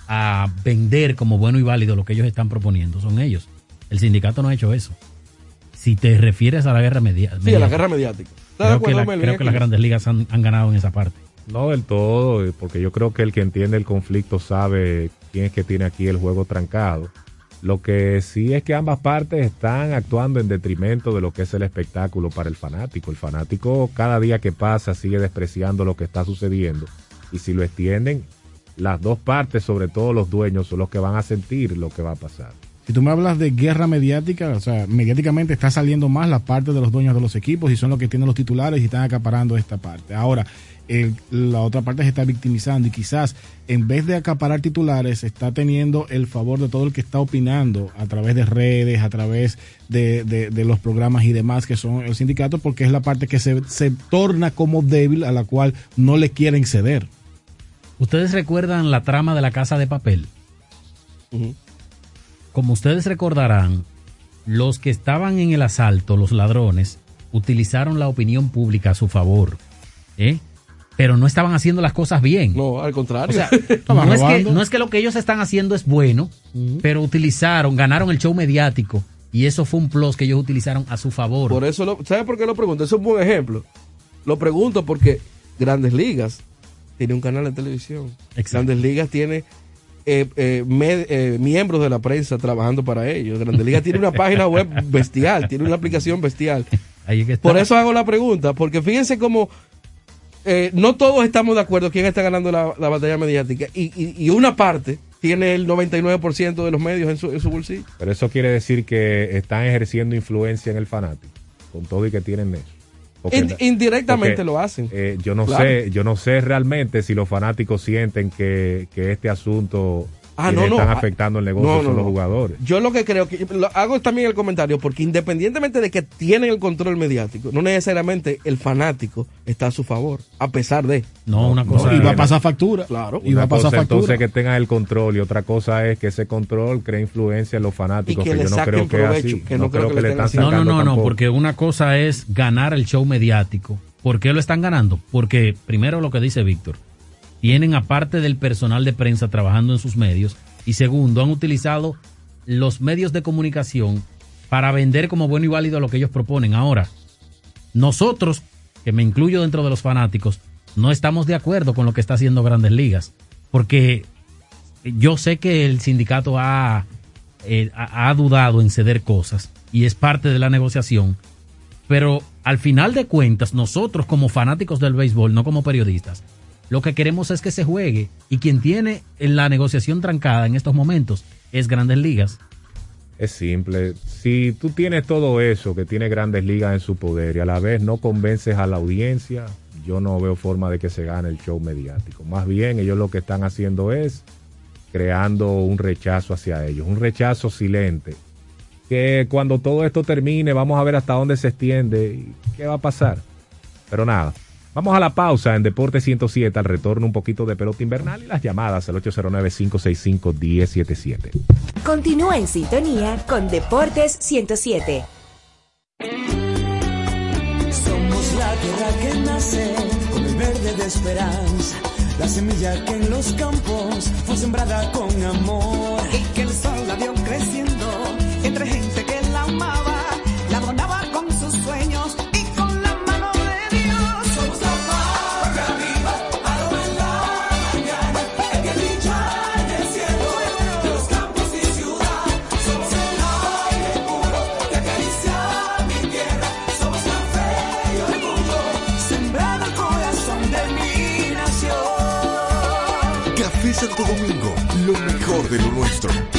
a vender como bueno y válido lo que ellos están proponiendo son ellos. El sindicato no ha hecho eso. Si te refieres a la guerra media- mediática. Sí, a la guerra mediática. ¿Estás de Creo que, la- creo que las grandes ligas han, han ganado en esa parte. No del todo, eh, porque yo creo que el que entiende el conflicto sabe quién es que tiene aquí el juego trancado. Lo que sí es que ambas partes están actuando en detrimento de lo que es el espectáculo para el fanático. El fanático cada día que pasa sigue despreciando lo que está sucediendo y si lo extienden, las dos partes, sobre todo los dueños, son los que van a sentir lo que va a pasar. Si tú me hablas de guerra mediática, o sea, mediáticamente está saliendo más la parte de los dueños de los equipos y son los que tienen los titulares y están acaparando esta parte. Ahora, el- la otra parte se está victimizando y quizás en vez de acaparar titulares está teniendo el favor de todo el que está opinando a través de redes, a través de, de- de los programas y demás que son el sindicato, porque es la parte que se, se torna como débil a la cual no le quieren ceder. ¿Ustedes recuerdan la trama de la casa de papel? Como ustedes recordarán, los que estaban en el asalto, los ladrones, utilizaron la opinión pública a su favor. ¿eh? Pero no estaban haciendo las cosas bien. No, al contrario. O sea, [LAUGHS] no es, que, no es que lo que ellos están haciendo es bueno, pero utilizaron, ganaron el show mediático y eso fue un plus que ellos utilizaron a su favor. Por eso, lo, ¿sabes por qué lo pregunto? Eso es un buen ejemplo. Lo pregunto porque Grandes Ligas tiene un canal de televisión. Grandes Ligas tiene eh, eh, med- eh, miembros de la prensa trabajando para ellos. Grandes Ligas tiene una página web bestial, tiene una aplicación bestial. Ahí es que está. Por eso hago la pregunta, porque fíjense cómo eh, no todos estamos de acuerdo quién está ganando la, la batalla mediática y, y- y una parte tiene el 99% de los medios en su, en su bolsillo. Pero eso quiere decir que están ejerciendo influencia en el fanático, con todo y que tienen eso. In- indirectamente lo hacen. eh, yo no Claro. sé, yo no sé realmente si los fanáticos sienten que, que este asunto Ah, no, no. están Ah, afectando el negocio no, no, son los no. jugadores. Yo lo que creo que lo hago también el comentario porque independientemente de que tienen el control mediático, no necesariamente el fanático está a su favor, a pesar de. No, una cosa. y va a pasar factura. Claro. Y va a pasar factura. entonces que tengan el control y otra cosa es que ese control crea influencia en los fanáticos, Y que yo no creo que así. que no, no creo creo que que le le están estén No, no, sacando no, no, tampoco. porque una cosa es ganar el show mediático. ¿Por qué lo están ganando? Porque primero lo que dice Víctor, tienen aparte del personal de prensa trabajando en sus medios y segundo, han utilizado los medios de comunicación para vender como bueno y válido lo que ellos proponen. Ahora, nosotros, que me incluyo dentro de los fanáticos, no estamos de acuerdo con lo que está haciendo Grandes Ligas, porque yo sé que el sindicato ha, eh, ha, dudado en ceder cosas y es parte de la negociación, pero al final de cuentas, nosotros como fanáticos del béisbol, no como periodistas, lo que queremos es que se juegue y quien tiene la negociación trancada en estos momentos es Grandes Ligas. Es simple. Si tú tienes todo eso que tiene grandes ligas en su poder y a la vez no convences a la audiencia, yo no veo forma de que se gane el show mediático. Más bien, ellos lo que están haciendo es creando un rechazo hacia ellos, un rechazo silente. Que cuando todo esto termine, vamos a ver hasta dónde se extiende y qué va a pasar. Pero nada, vamos a la pausa en Deporte 107, al retorno un poquito de pelota invernal y las llamadas al 809-565-1077. Continúa en sintonía con Deportes 107. Somos la tierra que nace con el verde de esperanza, la semilla que en los campos fue sembrada con amor y que el sol la vio creciendo Santo Domingo, lo mejor de lo nuestro.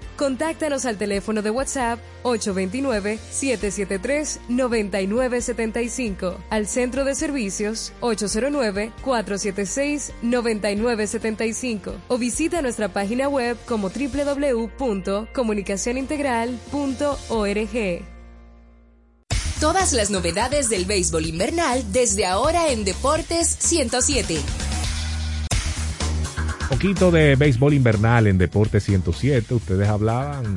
Contáctanos al teléfono de WhatsApp 829-773-9975, al centro de servicios 809-476-9975 o visita nuestra página web como www.comunicacionintegral.org. Todas las novedades del béisbol invernal desde ahora en Deportes 107. Poquito de béisbol invernal en Deporte 107. Ustedes hablaban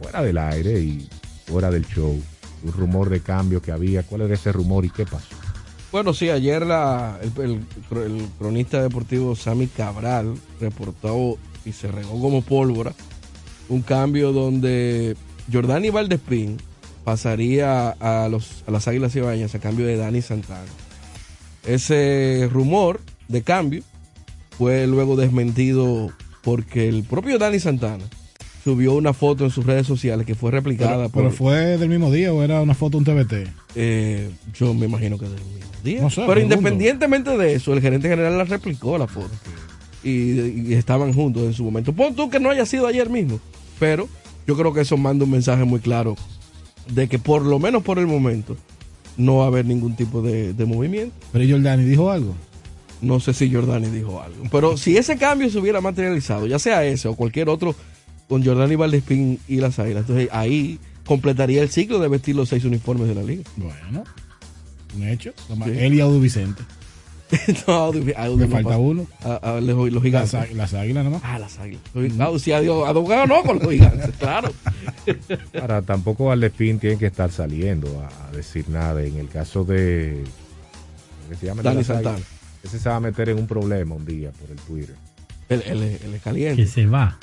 fuera del aire y fuera del show. Un rumor de cambio que había. ¿Cuál era ese rumor y qué pasó? Bueno, sí, ayer el, cronista deportivo Sammy Cabral reportó y se regó como pólvora un cambio donde Jordani Valdespín pasaría a, los, a las Águilas Cibaeñas a cambio de Dani Santana. Ese rumor de cambio fue luego desmentido porque el propio Dani Santana subió una foto en sus redes sociales que fue replicada Pero, por... pero fue del mismo día o era una foto de un TBT. Eh, yo me imagino que del mismo día. No sé, Pero independientemente de eso, el gerente general la replicó la foto. Y, y estaban juntos en su momento. Pon tú que no haya sido ayer mismo. Pero yo creo que eso manda un mensaje muy claro de que por lo menos por el momento no va a haber ningún tipo de, de movimiento. Pero ¿y Jordani dijo algo. No sé si Jordani dijo algo. Pero si ese cambio se hubiera materializado, ya sea ese o cualquier otro, con Jordani Valdespín y las Águilas, entonces ahí completaría el ciclo de vestir los seis uniformes de la liga. Bueno, un hecho. Sí. Él y Audu Vicente. [LAUGHS] no, Audu- Audu Me no falta pasa. uno. A- a los, los gigantes. Las, las águilas nomás. Ah, las águilas. Audu, sí, adiós. Audu ganó con los gigantes, [LAUGHS] claro. Ahora, tampoco Valdespín tiene que estar saliendo a, a decir nada. En el caso de. ¿cómo que se llama? Dani Águilas. Ese se va a meter en un problema un día por el Twitter. Él, él es- él es caliente. Que se va.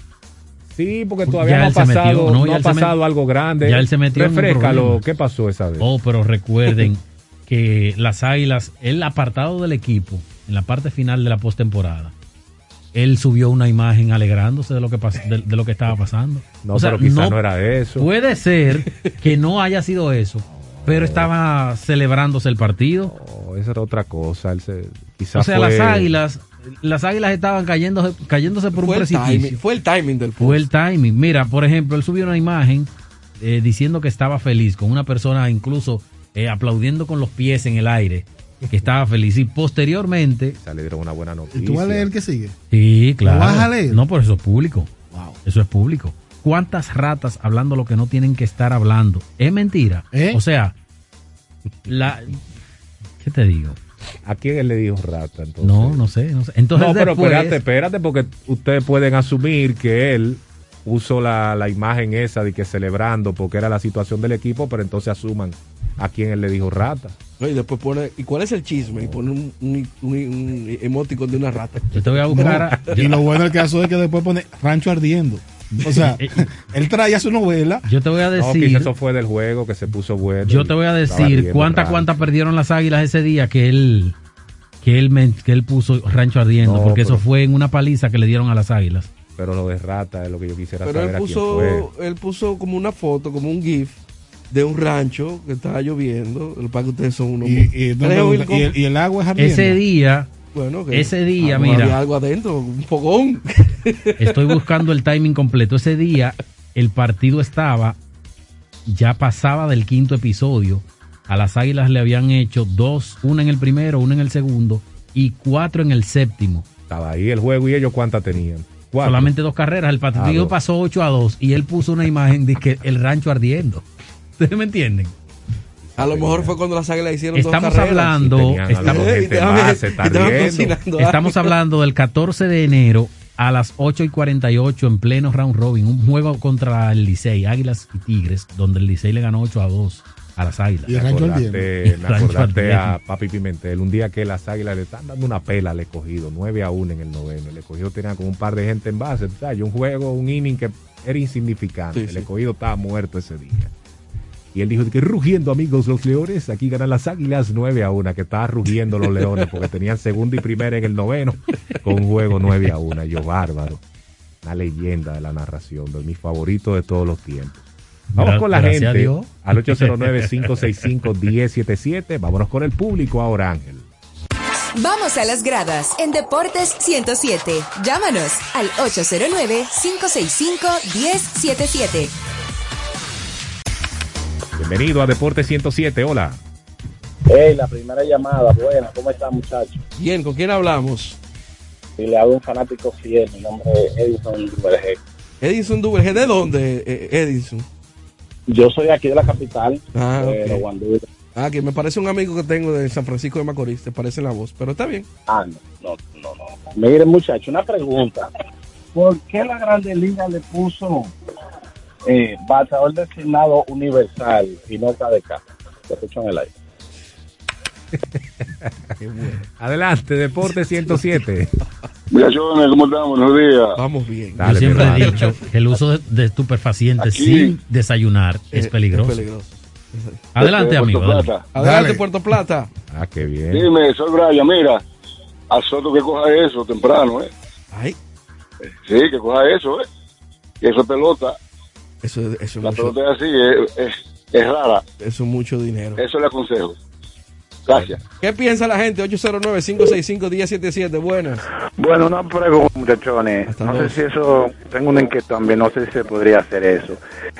Sí, porque todavía Ya no ha él se pasado, metió, no, no ya ha pasado met- algo grande. Ya él se metió en un Refrescalo. ¿Qué pasó esa vez? Oh, pero recuerden [LAUGHS] que las Águilas, el apartado del equipo, en la parte final de la postemporada, él subió una imagen alegrándose de lo que pas- de, de lo que estaba pasando. No, pero quizás no era eso. Puede ser [LAUGHS] que no haya sido eso, pero estaba celebrándose el partido. Oh, esa era otra cosa. Él se, quizás O sea, fue- las Águilas, las Águilas estaban cayéndose, cayéndose por Fue un precipicio. timing, fue el timing del Fue el timing. Mira, por ejemplo, él subió una imagen eh, diciendo que estaba feliz, con una persona incluso eh, aplaudiendo con los pies en el aire, que estaba feliz. Y posteriormente, Se le dieron una buena noticia. ¿Y tú vas a leer el que sigue? sí, claro. vas a leer? No, por eso es público. Eso es público. ¿Cuántas ratas hablando lo que no tienen que estar hablando? Es mentira. ¿Eh? O sea, la... ¿Qué te digo? ¿A quién él le dijo rata? Entonces? No, no sé, no sé. Entonces no, pero después- espérate, espérate, porque ustedes pueden asumir que él puso la, la imagen esa de que celebrando porque era la situación del equipo, pero entonces asuman a quién él le dijo rata. Y después pone, ¿y cuál es el chisme? Y pone un, un, un- un emoticon de una rata. Yo te voy a buscar... a- Y lo bueno del caso es que después pone Rancho Ardiendo. O sea, [LAUGHS] él traía su novela. Yo te voy a No, decir... quizás eso fue del juego que se puso bueno. Yo te voy a decir cuántas cuántas perdieron las águilas ese día que él que él que él puso rancho ardiendo, No, porque eso fue en una paliza que le dieron a las águilas. Pero lo de rata es lo que yo quisiera Pero él saber a quién puso, fue. él puso como una foto, como un GIF de un rancho que estaba lloviendo. El para que ustedes son unos. Y, y, ¿dónde- Creo, dónde- Wilcom. y el, y el agua es ardiendo. Ese día, Bueno, que- ese día, mira. Había algo adentro, un fogón. [LAUGHS] estoy buscando el timing completo. Ese día el partido estaba ya pasaba del quinto episodio. A las águilas le habían hecho dos, una en el primero, una en el segundo y cuatro en el séptimo. Estaba ahí el juego y ellos cuántas tenían. Cuatro. Solamente dos carreras. El partido Ah, pasó 8 a 2 y él puso una imagen de que el rancho ardiendo. [LAUGHS] ¿Ustedes me entienden? A lo mejor fue cuando las águilas hicieron Estamos dos carreras. hablando, estamos, más, cocinando estamos hablando del 14 de enero a las 8 y 48 en pleno round robin. Un juego contra el Licey, Águilas y Tigres, donde el Licey le ganó 8 a 2 a las Águilas. Y acordaste, me [LAUGHS] acordaste a Papi Pimentel, un día que las águilas le están dando una pela al escogido, 9 a 1 en el noveno. El escogido tenía como un par de gente en base, un juego, un inning que era insignificante. Sí, el sí. escogido estaba muerto ese día. Y él dijo que rugiendo amigos los leones, aquí ganan las águilas 9 a 1, que estaba rugiendo los leones porque tenían segunda y primera en el noveno con un juego 9 a 1. Yo bárbaro. Una leyenda de la narración, de mis favoritos de todos los tiempos. Vamos con la gracias gente al 809-565-1077. Vámonos con el público ahora, Ángel. Vamos a las gradas en Deportes 107. Llámanos al 809-565-1077. Bienvenido a Deporte 107. Hola. Hey, la primera llamada, buena, ¿cómo están muchachos? Bien, ¿con quién hablamos? Y le hago un fanático fiel, mi nombre es Edison Duvergé. Edison G. ¿De dónde, eh, Edison? Yo soy de aquí de la capital, Ah, pero ok. Guandú, Ah, que me parece un amigo que tengo de San Francisco de Macorís, te parece la voz, pero está bien. Ah, no, no, no. no. Mire, muchacho, una pregunta. ¿Por qué la Grande Liga le puso eh, bateador designado universal y no KDK? Te escucho en el aire. [LAUGHS] Adelante, Deporte 107. Muchachones, ¿cómo estamos? Buenos días. Vamos bien. Yo Dale, siempre mi he dicho que el uso de, estupefacientes Aquí. sin desayunar es Eh, peligroso. es peligroso. Adelante, Desde amigo. Puerto. Plata. Adelante, Dale. Puerto Plata. Ah, qué bien. Dime, soy Brian, mira, a Soto que coja eso temprano, ¿eh? Ay, Sí, que coja eso, ¿eh? Que esa pelota, eso, es- eso, es la mucho, pelota es así, es, es, es rara. eso es mucho dinero. Eso le aconsejo. Gracias. ¿Qué piensa la gente? 809-565-1077. Buenas. Bueno, una pregunta, muchachones. Hasta No luego. sé si eso, tengo una inquietud también, no sé si se podría hacer eso.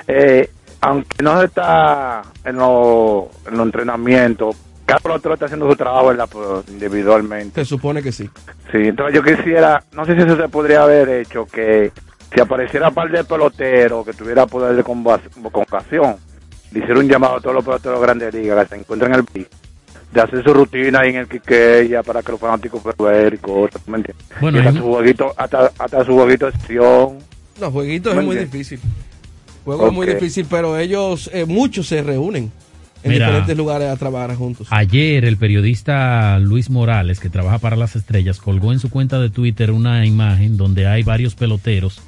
Eh, aunque no se está en los en los entrenamientos, cada pelotero está haciendo su trabajo ¿verdad? Individualmente. Se supone que sí. Sí, entonces yo quisiera, no sé si eso se podría haber hecho, que si apareciera un par de peloteros que tuviera poder de convocación, le hiciera un llamado a todos los peloteros de grandes ligas que se encuentran en el país, de hacer su rutina ahí en el Quiqueya para que los fanáticos puedan ver y cosas, ¿me entiendes? Bueno, Y hasta su jueguito, hasta, hasta su jueguito de acción. No, jueguitos es Muy difícil. Juego es muy difícil, pero ellos, eh, muchos se reúnen en Mira. diferentes lugares a trabajar juntos. Ayer el periodista Luis Morales, que trabaja para las estrellas, colgó en su cuenta de Twitter una imagen donde hay varios peloteros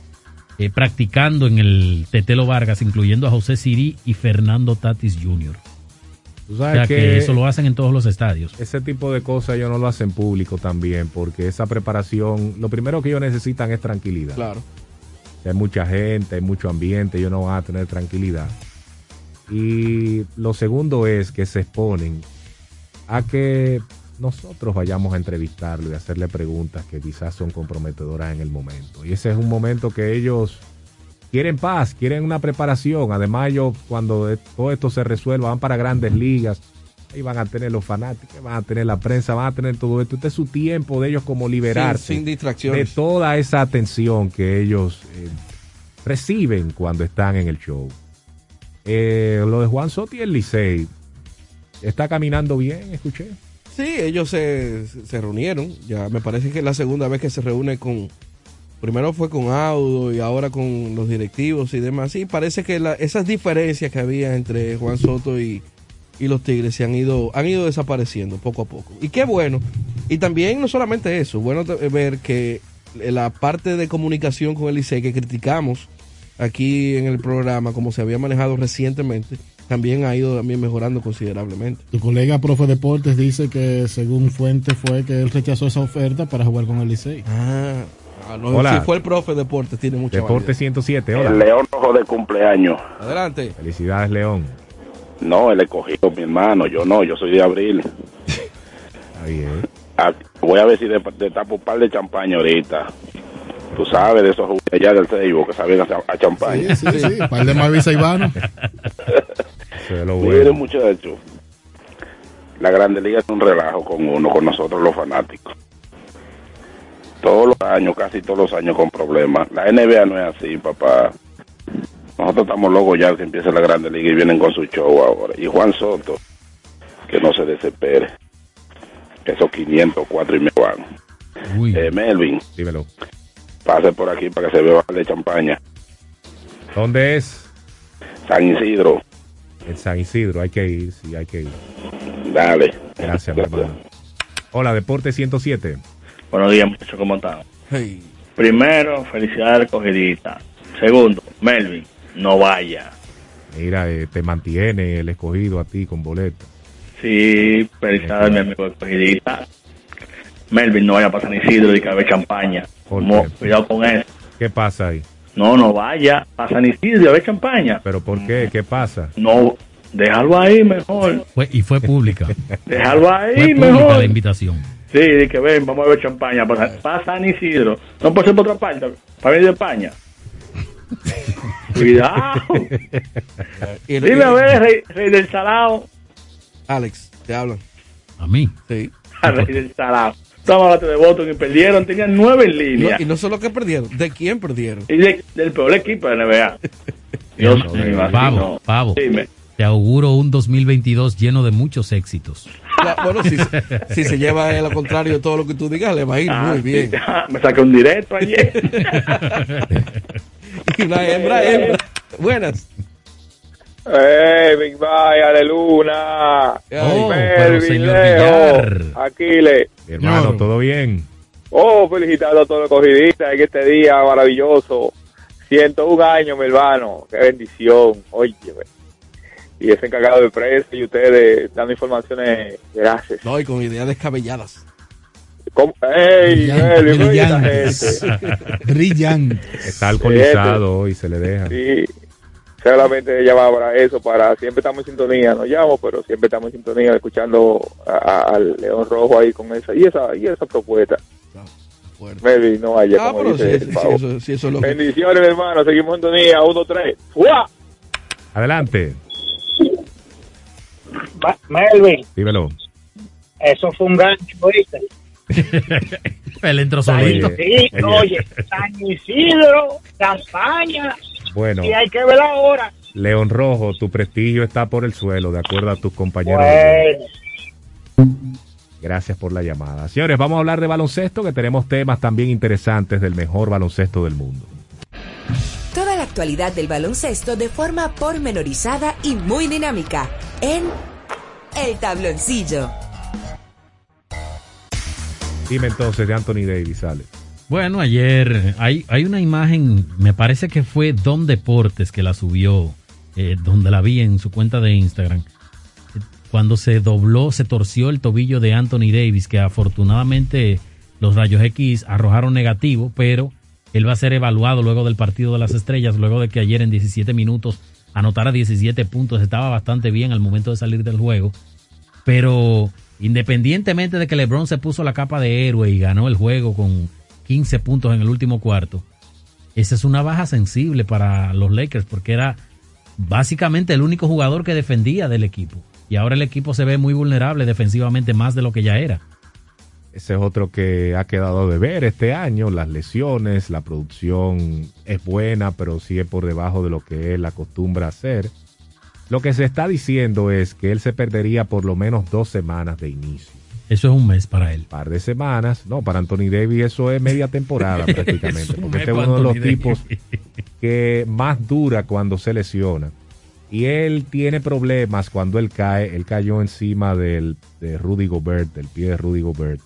eh, practicando en el Tetelo Vargas, incluyendo a José Siri y Fernando Tatis Jr. Tú O sea que, que eso lo hacen en todos los estadios. ese tipo de cosas ellos no lo hacen público también, porque esa preparación, lo primero que ellos necesitan es tranquilidad. Claro. Hay mucha gente, hay mucho ambiente, ellos no van a tener tranquilidad. Y lo segundo es que se exponen a que nosotros vayamos a entrevistarlo y hacerle preguntas que quizás son comprometedoras en el momento. Y ese es un momento que ellos quieren paz, quieren una preparación. Además, ellos cuando e- todo esto se resuelva van para grandes ligas. Ahí van a tener los fanáticos, van a tener la prensa, van a tener todo esto. Este es su tiempo de ellos como liberarse Sin, sin de distracciones. toda esa atención que ellos eh, reciben cuando están en el show. Eh, lo de Juan Soto y el Licey está caminando bien, escuché. Sí, ellos se, se reunieron. Ya me parece que es la segunda vez que se reúne con. Primero fue con Audo y ahora con los directivos y demás. Sí, parece que la- esas diferencias que había entre Juan Soto y, y los Tigres se han ido, han ido desapareciendo poco a poco. Y qué bueno. Y también no solamente eso, bueno t- ver que la parte de comunicación con el Licey que criticamos aquí en el programa, como se había manejado recientemente, también ha ido también mejorando considerablemente. Tu colega profe Deportes dice que según fuente fue que él rechazó esa oferta para jugar con el Licey. Ah, ah, no, Hola. si fue el profe de deportes, tiene mucha Deporte validez. 107, hola. El León Rojo de cumpleaños. Adelante. Felicidades, León. No, él escogido mi hermano, yo no, yo soy de abril. Está bien. Ah, voy a ver si de, de tapo un par de champaña ahorita. Tú sabes de esos jugadores allá del Seibo que saben a, a champaña. Sí, sí, sí. Par de Marvisa Ivano. [LAUGHS] Eso es lo Mire, bueno. muchacho, la Grande Liga es un relajo con uno, con nosotros los fanáticos. Todos los años, casi todos los años con problemas. La NBA no es así, papá. Nosotros estamos locos ya que empiece la Grande Liga y vienen con su show ahora. Y Juan Soto, que no se desespere. Esos 504 y me van. Eh, Melvin, Dímelo. pase por aquí para que se beba de champaña. ¿Dónde es? San Isidro, En San Isidro. Hay que ir, sí, hay que ir. dale. Gracias, mi hermano. Hola, Deporte 107. Buenos días, muchachos, ¿cómo están? Hey. Primero, felicidades, cogidita. Segundo, Melvin, no vaya. Mira, eh, te mantiene el escogido a ti con boleta. Sí, felicidades, mi amigo de cogidita. Melvin, no vaya a pasar San Isidro y que bebe champaña. Cuidado con eso. ¿Qué pasa ahí? No, no vaya a San Isidro a beber champaña. ¿Pero por qué? ¿Qué pasa? No, déjalo ahí mejor. fue, y fue pública. [LAUGHS] Déjalo ahí Fue pública mejor. la invitación. Sí, di que ven, vamos a beber champaña para, para San Isidro. No puede ser por otra parte, para venir de España. [LAUGHS] Cuidado. El- Dime a ver, rey, rey del salado. Alex, te hablan. A mí. Sí. [LAUGHS] Rey del salado. Hablando de Boston y perdieron, tenían nueve en No, línea. y no solo que perdieron, ¿de quién perdieron? Y de- del peor equipo de NBA. Dios [LAUGHS] No, mío, Pavo, no. pavo. Dime. Te auguro un 2022 lleno de muchos éxitos. Bueno, si, si se lleva a lo contrario de todo lo que tú digas, le va a ir Ah, muy sí. bien. Me saqué un directo ayer. [LAUGHS] y una hembra, hembra. Buenas. ¡Ey, Big Bye, Aleluna! Oh, pero Melvin, señor Leo. Aquiles. Mi hermano, ¿todo bien? Oh, felicitando a todos los corridistas en este día maravilloso. 101 años, mi hermano. Qué bendición. Oye, y ese encargado de prensa y ustedes dando informaciones. Gracias. No, y con ideas descabelladas. ¿Cómo? ¡Ey, Brillantes. gente. [LAUGHS] Brillante. Está alcoholizado hoy, se le deja. Sí, solamente llamaba para eso, para siempre estamos en sintonía, no llamo, pero siempre estamos en sintonía escuchando al León Rojo ahí con esa y esa y esa propuesta. Melvin, no vaya, Ah, como pero dice sí, el sí, eso, sí, eso es lo. Bendiciones, hermano, seguimos en sintonía, uno, tres. ¡Fua! Adelante, Ma- Melvin, dímelo. eso fue un gancho, ¿oíste? [LAUGHS] Él entró San- solito. sí, oye, San Isidro, campaña, Bueno, y hay que ver ahora. León Rojo, tu prestigio está por el suelo, de acuerdo a tus compañeros. Bueno, Gracias por la llamada. Señores, vamos a hablar de baloncesto, que tenemos temas también interesantes del mejor baloncesto del mundo. Toda la actualidad del baloncesto de forma pormenorizada y muy dinámica en El Tabloncillo. Dime entonces de Anthony Davis, Ale. Bueno, ayer hay, hay una imagen, me parece que fue Don Deportes que la subió, eh, donde la vi en su cuenta de Instagram, cuando se dobló, se torció el tobillo de Anthony Davis, que afortunadamente los rayos X arrojaron negativo, pero él va a ser evaluado luego del partido de las estrellas, luego de que ayer en 17 minutos anotara 17 puntos, estaba bastante bien al momento de salir del juego, pero independientemente de que LeBron se puso la capa de héroe y ganó el juego con 15 puntos en el último cuarto, esa es una baja sensible para los Lakers porque era básicamente el único jugador que defendía del equipo. Y ahora el equipo se ve muy vulnerable defensivamente más de lo que ya era. Ese es otro que ha quedado de ver este año, las lesiones, la producción es buena, pero sigue por debajo de lo que él acostumbra hacer. Lo que se está diciendo es que él se perdería por lo menos dos semanas de inicio. Eso es un mes para él. par de semanas. No, para Anthony Davis eso es media temporada [LAUGHS] prácticamente. Es un porque este es uno de los tipos que más dura cuando se lesiona. Y él tiene problemas cuando él cae. Él cayó encima del, de Rudy Gobert, del pie de Rudy Gobert.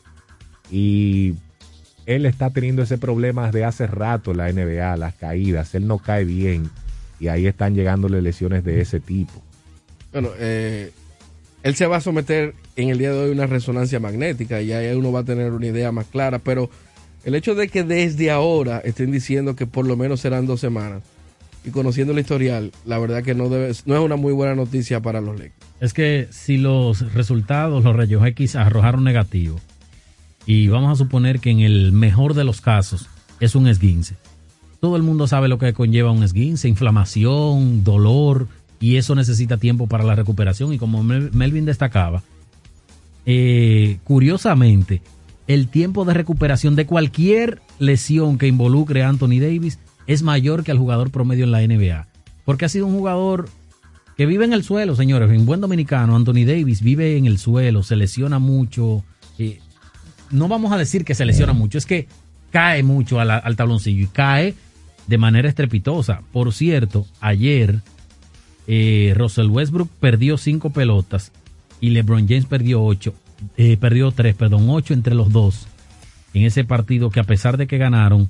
Y él está teniendo ese problema desde hace rato en la NBA, las caídas. Él no cae bien. Y ahí están llegándole lesiones de ese tipo. Bueno, eh, él se va a someter en el día de hoy a una resonancia magnética y ahí uno va a tener una idea más clara, pero el hecho de que desde ahora estén diciendo que por lo menos serán dos semanas y conociendo el historial, la verdad que no, debe, no es una muy buena noticia para los Lakers. Es que si los resultados, los rayos X arrojaron negativo, y vamos a suponer que en el mejor de los casos es un esguince. Todo el mundo sabe lo que conlleva un esguince, inflamación, dolor, y eso necesita tiempo para la recuperación. Y como Mel- Melvin destacaba, eh, curiosamente, el tiempo de recuperación de cualquier lesión que involucre a Anthony Davis es mayor que al jugador promedio en la NBA. Porque ha sido un jugador que vive en el suelo, señores. En buen dominicano, Anthony Davis vive en el suelo, se lesiona mucho. eh, no vamos a decir que se lesiona mucho, es que cae mucho al, al tabloncillo y cae de manera estrepitosa. Por cierto, ayer eh, Russell Westbrook perdió cinco pelotas y LeBron James perdió ocho, eh, perdió tres, perdón, ocho entre los dos en ese partido que a pesar de que ganaron,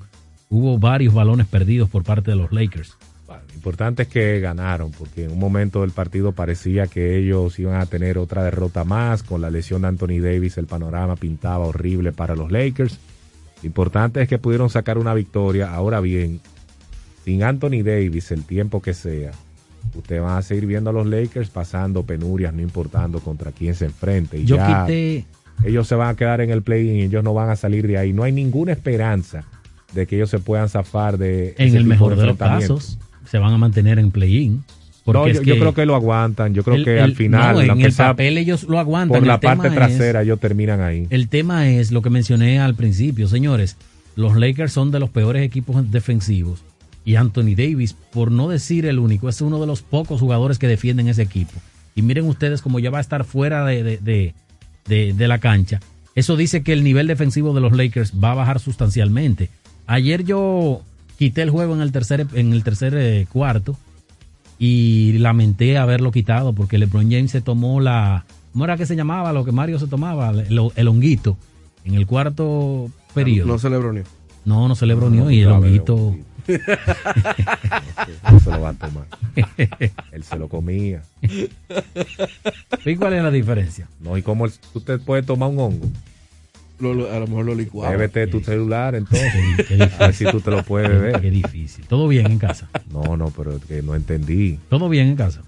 hubo varios balones perdidos por parte de los Lakers. Lo importante es que ganaron, porque en un momento del partido parecía que ellos iban a tener otra derrota más. Con la lesión de Anthony Davis, el panorama pintaba horrible para los Lakers. Lo importante es que pudieron sacar una victoria. Ahora bien, sin Anthony Davis, el tiempo que sea, usted va a seguir viendo a los Lakers pasando penurias, no importando contra quién se enfrente. Y Yo ya quité ellos se van a quedar en el play y ellos no van a salir de ahí. No hay ninguna esperanza de que ellos se puedan zafar de en el mejor de los casos, se van a mantener en play-in. No, yo, yo creo que lo aguantan. Yo creo el- que el- al final, no, en el sea papel ellos lo aguantan. por El la parte es- trasera, ellos terminan ahí. El tema es lo que mencioné al principio, señores. Los Lakers son de los peores equipos defensivos y Anthony Davis, por no decir el único, es uno de los pocos jugadores que defienden ese equipo. Y miren ustedes como ya va a estar fuera de, de, de, la cancha. Eso dice que el nivel defensivo de los Lakers va a bajar sustancialmente. Ayer yo quité el juego en el tercer, en el tercer eh, cuarto y lamenté haberlo quitado porque LeBron James se tomó la. ¿Cómo era que se llamaba? Lo que Mario se tomaba, el, el honguito, en el cuarto periodo. No se lebroneó. No, no se lebroneó y el honguito. [LAUGHS] No se lo va a tomar. Él se lo comía. ¿Y cuál es la diferencia? No, y cómo el- usted puede tomar un hongo. Lo- lo- a lo mejor lo licuaba. Bébete tu celular entonces. Qué difícil. A ver si tú te lo puedes beber. Qué difícil. Todo bien en casa. No, no, pero es que no entendí. Todo bien en casa.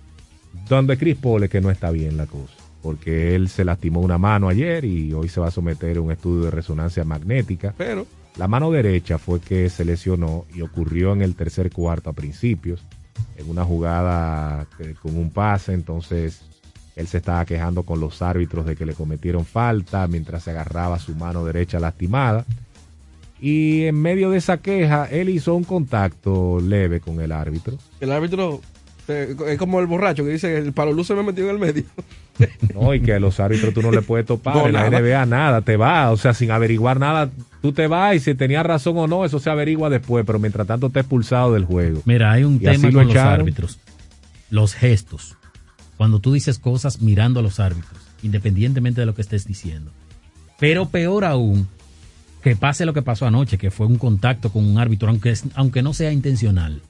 Donde Chris Paul es que no está bien la cosa. Porque él se lastimó una mano ayer y hoy se va a someter a un estudio de resonancia magnética. Pero La mano derecha fue que se lesionó y ocurrió en el tercer cuarto a principios, en una jugada que- con un pase, entonces él se estaba quejando con los árbitros de que le cometieron falta mientras se agarraba su mano derecha lastimada. Y en medio de esa queja, él hizo un contacto leve con el árbitro. el árbitro eh, es como el borracho que dice el palo luz se me metió en el medio. [LAUGHS] No, y que a los árbitros tú no le puedes [LAUGHS] topar No, en la nada. NBA nada, te va, o sea, sin averiguar nada, tú te vas y si tenía razón o no, eso se averigua después, pero mientras tanto te expulsado del juego. Mira, hay un Y tema lo con los árbitros. Los gestos. Cuando tú dices cosas mirando a los árbitros, independientemente de lo que estés diciendo. Pero peor aún, que pase lo que pasó anoche, que fue un contacto con un árbitro, aunque, es- aunque no sea intencional.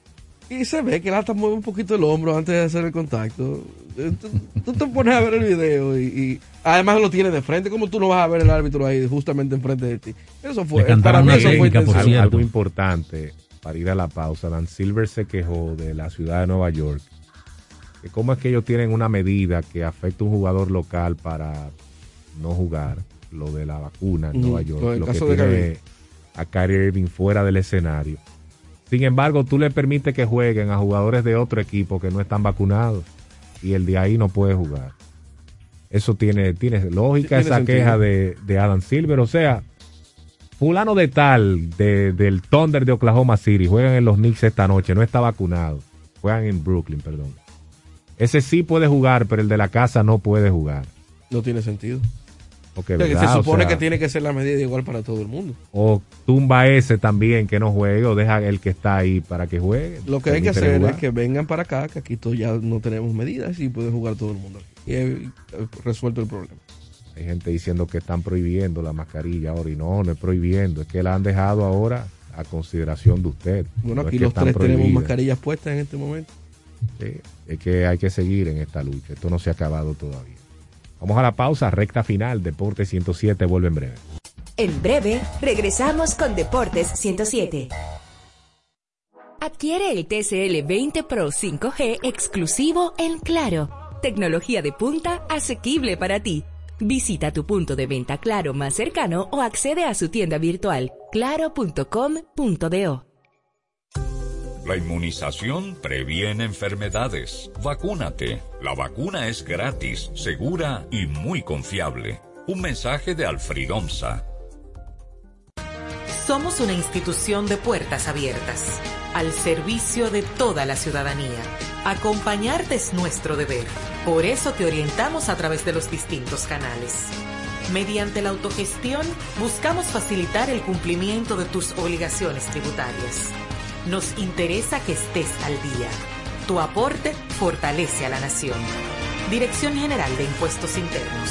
Y se ve que el hasta mueve un poquito el hombro antes de hacer el contacto. Eh, Tú, tú te pones a ver el video y, y además lo tiene de frente. ¿Cómo tú no vas a ver el árbitro ahí justamente enfrente de ti? Eso fue, para mí eso fue. Algo, algo importante para ir a la pausa. Dan Silver se quejó de la ciudad de Nueva York. Que cómo es que ellos tienen una medida que afecta a un jugador local para no jugar. Lo de la vacuna en Nueva York. el Lo que tiene Kyrie. a Kyrie Irving fuera del escenario. Sin embargo, tú le permites que jueguen a jugadores de otro equipo que no están vacunados. Y el de ahí no puede jugar. Eso tiene, tiene lógica, Tiene esa sentido. queja de, de Adam Silver. O sea, fulano de tal de- del Thunder de Oklahoma City juegan en los Knicks esta noche, no está vacunado. Juegan en Brooklyn, perdón. Ese sí puede jugar, pero el de la casa no puede jugar. No tiene sentido. Porque, se O supone sea, que tiene que ser la medida igual para todo el mundo. o tumba ese también que no juegue o deja el que está ahí para que juegue. Lo que hay que hacer jugar. es que vengan para acá, que aquí ya no tenemos medidas y puede jugar todo el mundo. Y he, resuelto el problema. Hay gente diciendo que están prohibiendo la mascarilla ahora y no, no es prohibiendo, es que la han dejado ahora a consideración de usted. Bueno, No aquí es que los tres tenemos mascarillas puestas en este momento. Sí, es que hay que seguir en esta lucha, esto no se ha acabado todavía. Vamos a la pausa, recta final, Deporte 107 vuelve en breve. En breve, regresamos con Deportes 107. Adquiere el TCL 20 Pro 5G exclusivo en Claro. Tecnología de punta asequible para ti. Visita tu punto de venta Claro más cercano o accede a su tienda virtual claro.com.do. La inmunización previene enfermedades. Vacúnate. La vacuna es gratis, segura y muy confiable. Un mensaje de Alfridomsa. Somos una institución de puertas abiertas, al servicio de toda la ciudadanía. Acompañarte es nuestro deber. Por eso te orientamos a través de los distintos canales. Mediante la autogestión, buscamos facilitar el cumplimiento de tus obligaciones tributarias. Nos interesa que estés al día. Tu aporte fortalece a la nación. Dirección General de Impuestos Internos.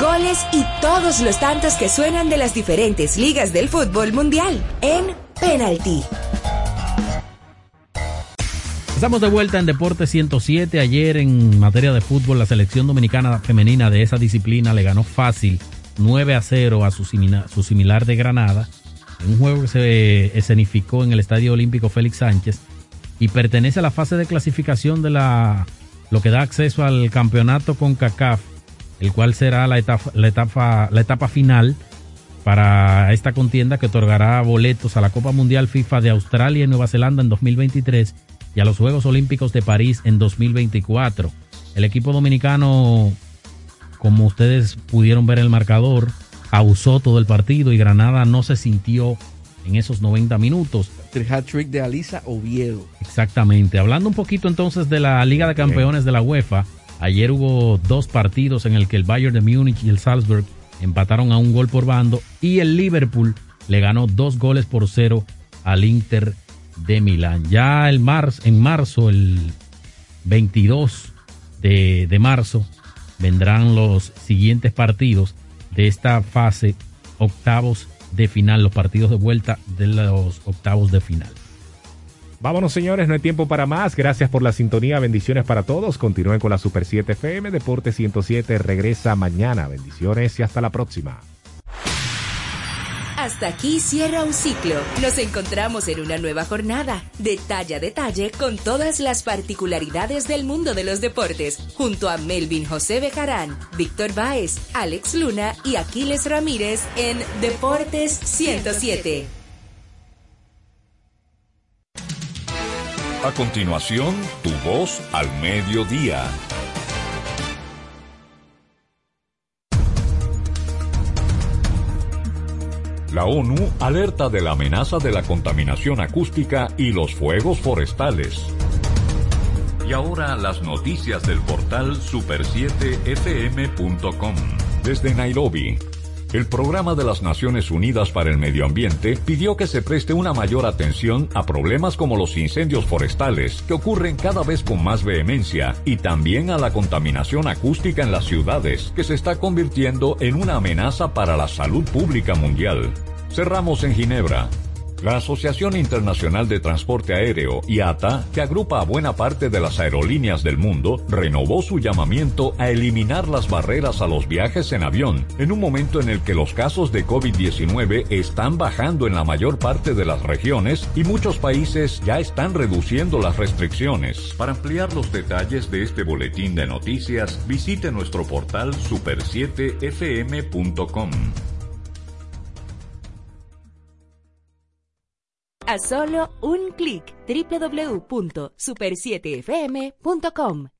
Goles y todos los tantos que suenan de las diferentes ligas del fútbol mundial en Penalty. Estamos de vuelta en Deporte 107. Ayer en materia de fútbol, la selección dominicana femenina de esa disciplina le ganó fácil 9 a 0 a su, similar de Granada, un juego que se escenificó en el Estadio Olímpico Félix Sánchez y pertenece a la fase de clasificación de la lo que da acceso al campeonato con CACAF, el cual será la etapa, la etapa, la etapa final para esta contienda que otorgará boletos a la Copa Mundial FIFA de Australia y Nueva Zelanda en 2023 y a los Juegos Olímpicos de París en 2024. El equipo dominicano, como ustedes pudieron ver en el marcador, abusó todo el partido y Granada no se sintió en esos 90 minutos. El hat-trick de Alisa Oviedo. Exactamente. Hablando un poquito entonces de la Liga de Campeones de la UEFA, ayer hubo dos partidos en el que el Bayern de Múnich y el Salzburg empataron a un gol por bando y el Liverpool le ganó dos goles por cero al Inter de Milán. Ya el marzo, en marzo, el 22 de, de marzo, vendrán los siguientes partidos de esta fase octavos de final, los partidos de vuelta de los octavos de final. Vámonos, señores, no hay tiempo para más. Gracias por la sintonía. Bendiciones para todos. Continúen con la Super 7 FM. Deporte 107 regresa mañana. Bendiciones y hasta la próxima. Hasta aquí cierra un ciclo. Nos encontramos en una nueva jornada, detalle a detalle, con todas las particularidades del mundo de los deportes, junto a Melvin José Bejarán, Víctor Báez, Alex Luna y Aquiles Ramírez en Deportes 107. A continuación, tu voz al mediodía. La ONU alerta de la amenaza de la contaminación acústica y los fuegos forestales. Y ahora las noticias del portal super7fm.com. Desde Nairobi, el Programa de las Naciones Unidas para el Medio Ambiente pidió que se preste una mayor atención a problemas como los incendios forestales, que ocurren cada vez con más vehemencia, y también a la contaminación acústica en las ciudades, que se está convirtiendo en una amenaza para la salud pública mundial. Cerramos en Ginebra. La Asociación Internacional de Transporte Aéreo, IATA, que agrupa a buena parte de las aerolíneas del mundo, renovó su llamamiento a eliminar las barreras a los viajes en avión, en un momento en el que los casos de COVID-19 están bajando en la mayor parte de las regiones y muchos países ya están reduciendo las restricciones. Para ampliar los detalles de este boletín de noticias, visite nuestro portal super7fm.com. A solo un clic www.super7fm.com.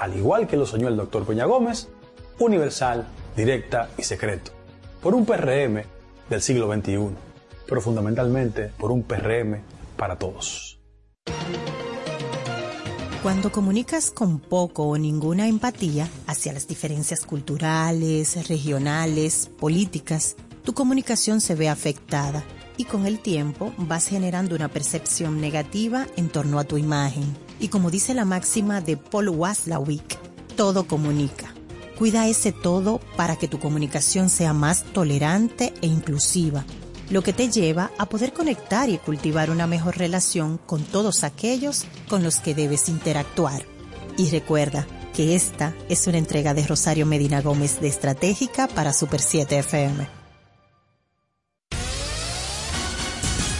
al igual que lo soñó el doctor Peña Gómez, universal, directa y secreto, por un PRM del siglo XXI, pero fundamentalmente por un PRM para todos. Cuando comunicas con poco o ninguna empatía hacia las diferencias culturales, regionales, políticas, tu comunicación se ve afectada y con el tiempo vas generando una percepción negativa en torno a tu imagen. Y como dice la máxima de Paul Waslawik, todo comunica. Cuida ese todo para que tu comunicación sea más tolerante e inclusiva, lo que te lleva a poder conectar y cultivar una mejor relación con todos aquellos con los que debes interactuar. Y recuerda que esta es una entrega de Rosario Medina Gómez de Estratégica para Super 7 FM.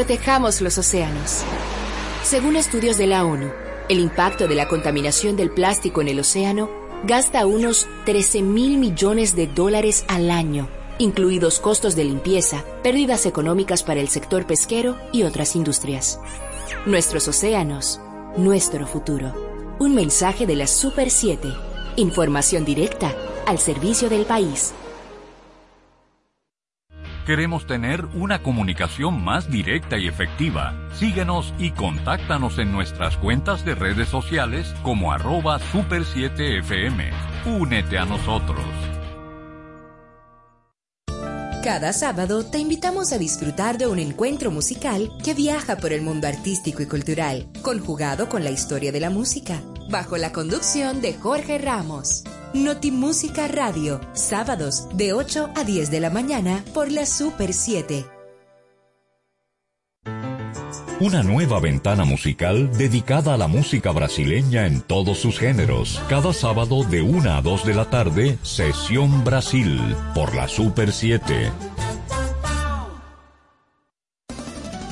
Protejamos los océanos. Según estudios de la ONU, el impacto de la contaminación del plástico en el océano gasta unos 13 mil millones de dólares al año, incluidos costos de limpieza, pérdidas económicas para el sector pesquero y otras industrias. Nuestros océanos, nuestro futuro. Un mensaje de la Super 7. Información directa al servicio del país. Queremos tener una comunicación más directa y efectiva. Síguenos y contáctanos en nuestras cuentas de redes sociales como arroba super7fm. Únete a nosotros. Cada sábado te invitamos a disfrutar de un encuentro musical que viaja por el mundo artístico y cultural, conjugado con la historia de la música, bajo la conducción de Jorge Ramos. Notimúsica Radio, sábados de 8 a 10 de la mañana por la Super 7. Una nueva ventana musical dedicada a la música brasileña en todos sus géneros. Cada sábado de 1 a 2 de la tarde, Sesión Brasil por la Super 7.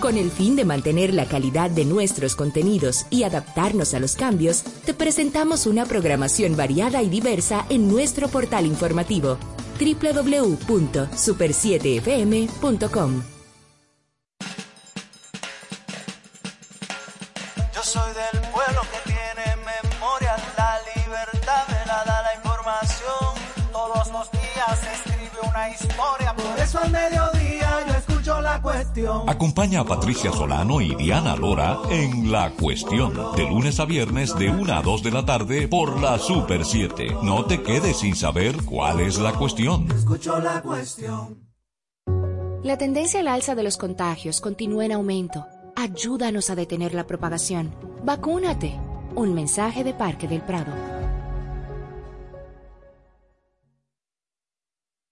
Con el fin de mantener la calidad de nuestros contenidos y adaptarnos a los cambios, te presentamos una programación variada y diversa en nuestro portal informativo www.super7fm.com. Yo soy del pueblo que tiene memoria, la libertad me la da la información. Todos los días escribe una historia, por eso Acompaña a Patricia Solano y Diana Lora en La Cuestión, de lunes a viernes de 1 a 2 de la tarde por la Super 7. No te quedes sin saber cuál es la cuestión. Escucho la cuestión. La tendencia al alza de los contagios continúa en aumento. Ayúdanos a detener la propagación. Vacúnate. Un mensaje de Parque del Prado.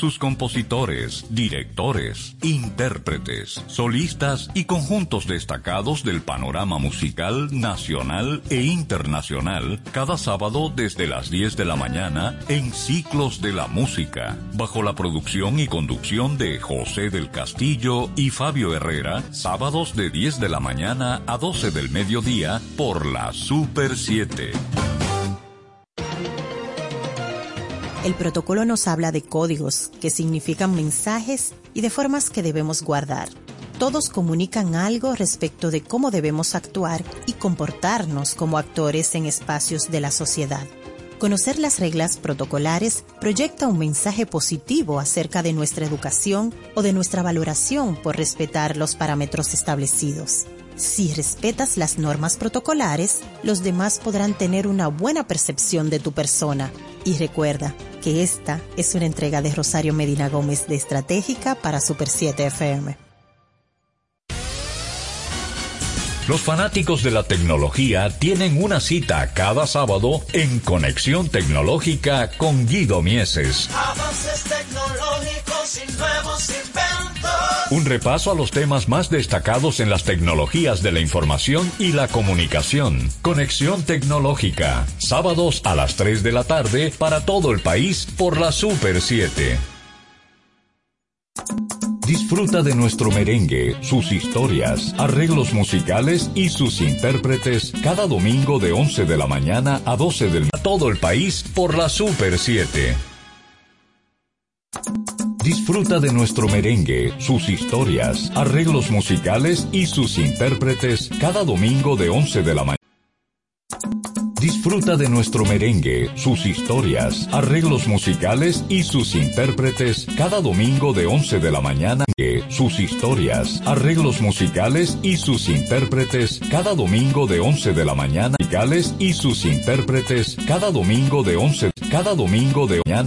sus compositores, directores, intérpretes, solistas y conjuntos destacados del panorama musical nacional e internacional cada sábado desde las 10 de la mañana en Ciclos de la Música, bajo la producción y conducción de José del Castillo y Fabio Herrera, sábados de 10 de la mañana a 12 del mediodía por la Super 7. El protocolo nos habla de códigos, que significan mensajes y de formas que debemos guardar. Todos comunican algo respecto de cómo debemos actuar y comportarnos como actores en espacios de la sociedad. Conocer las reglas protocolares proyecta un mensaje positivo acerca de nuestra educación o de nuestra valoración por respetar los parámetros establecidos. Si respetas las normas protocolares, los demás podrán tener una buena percepción de tu persona. Y recuerda que esta es una entrega de Rosario Medina Gómez de Estratégica para Super 7 FM. Los fanáticos de la tecnología tienen una cita cada sábado en Conexión Tecnológica con Guido Mieses. Avances tecnológicos y nuevos. Un repaso a los temas más destacados en las tecnologías de la información y la comunicación. Conexión Tecnológica. Sábados a las 3 de la tarde para todo el país por la Super 7. Disfruta de nuestro merengue, sus historias, arreglos musicales y sus intérpretes cada domingo de 11 de la mañana a 12 del todo el país por la Super 7. Disfruta de nuestro merengue, sus historias, arreglos musicales y sus intérpretes cada domingo de 11 de la mañana. Disfruta de nuestro merengue, sus historias, arreglos musicales y sus intérpretes cada domingo de 11 de la mañana. Sus historias, arreglos musicales y sus intérpretes cada domingo de 11 de la mañana. Y sus intérpretes cada domingo de 11 cada domingo de mañana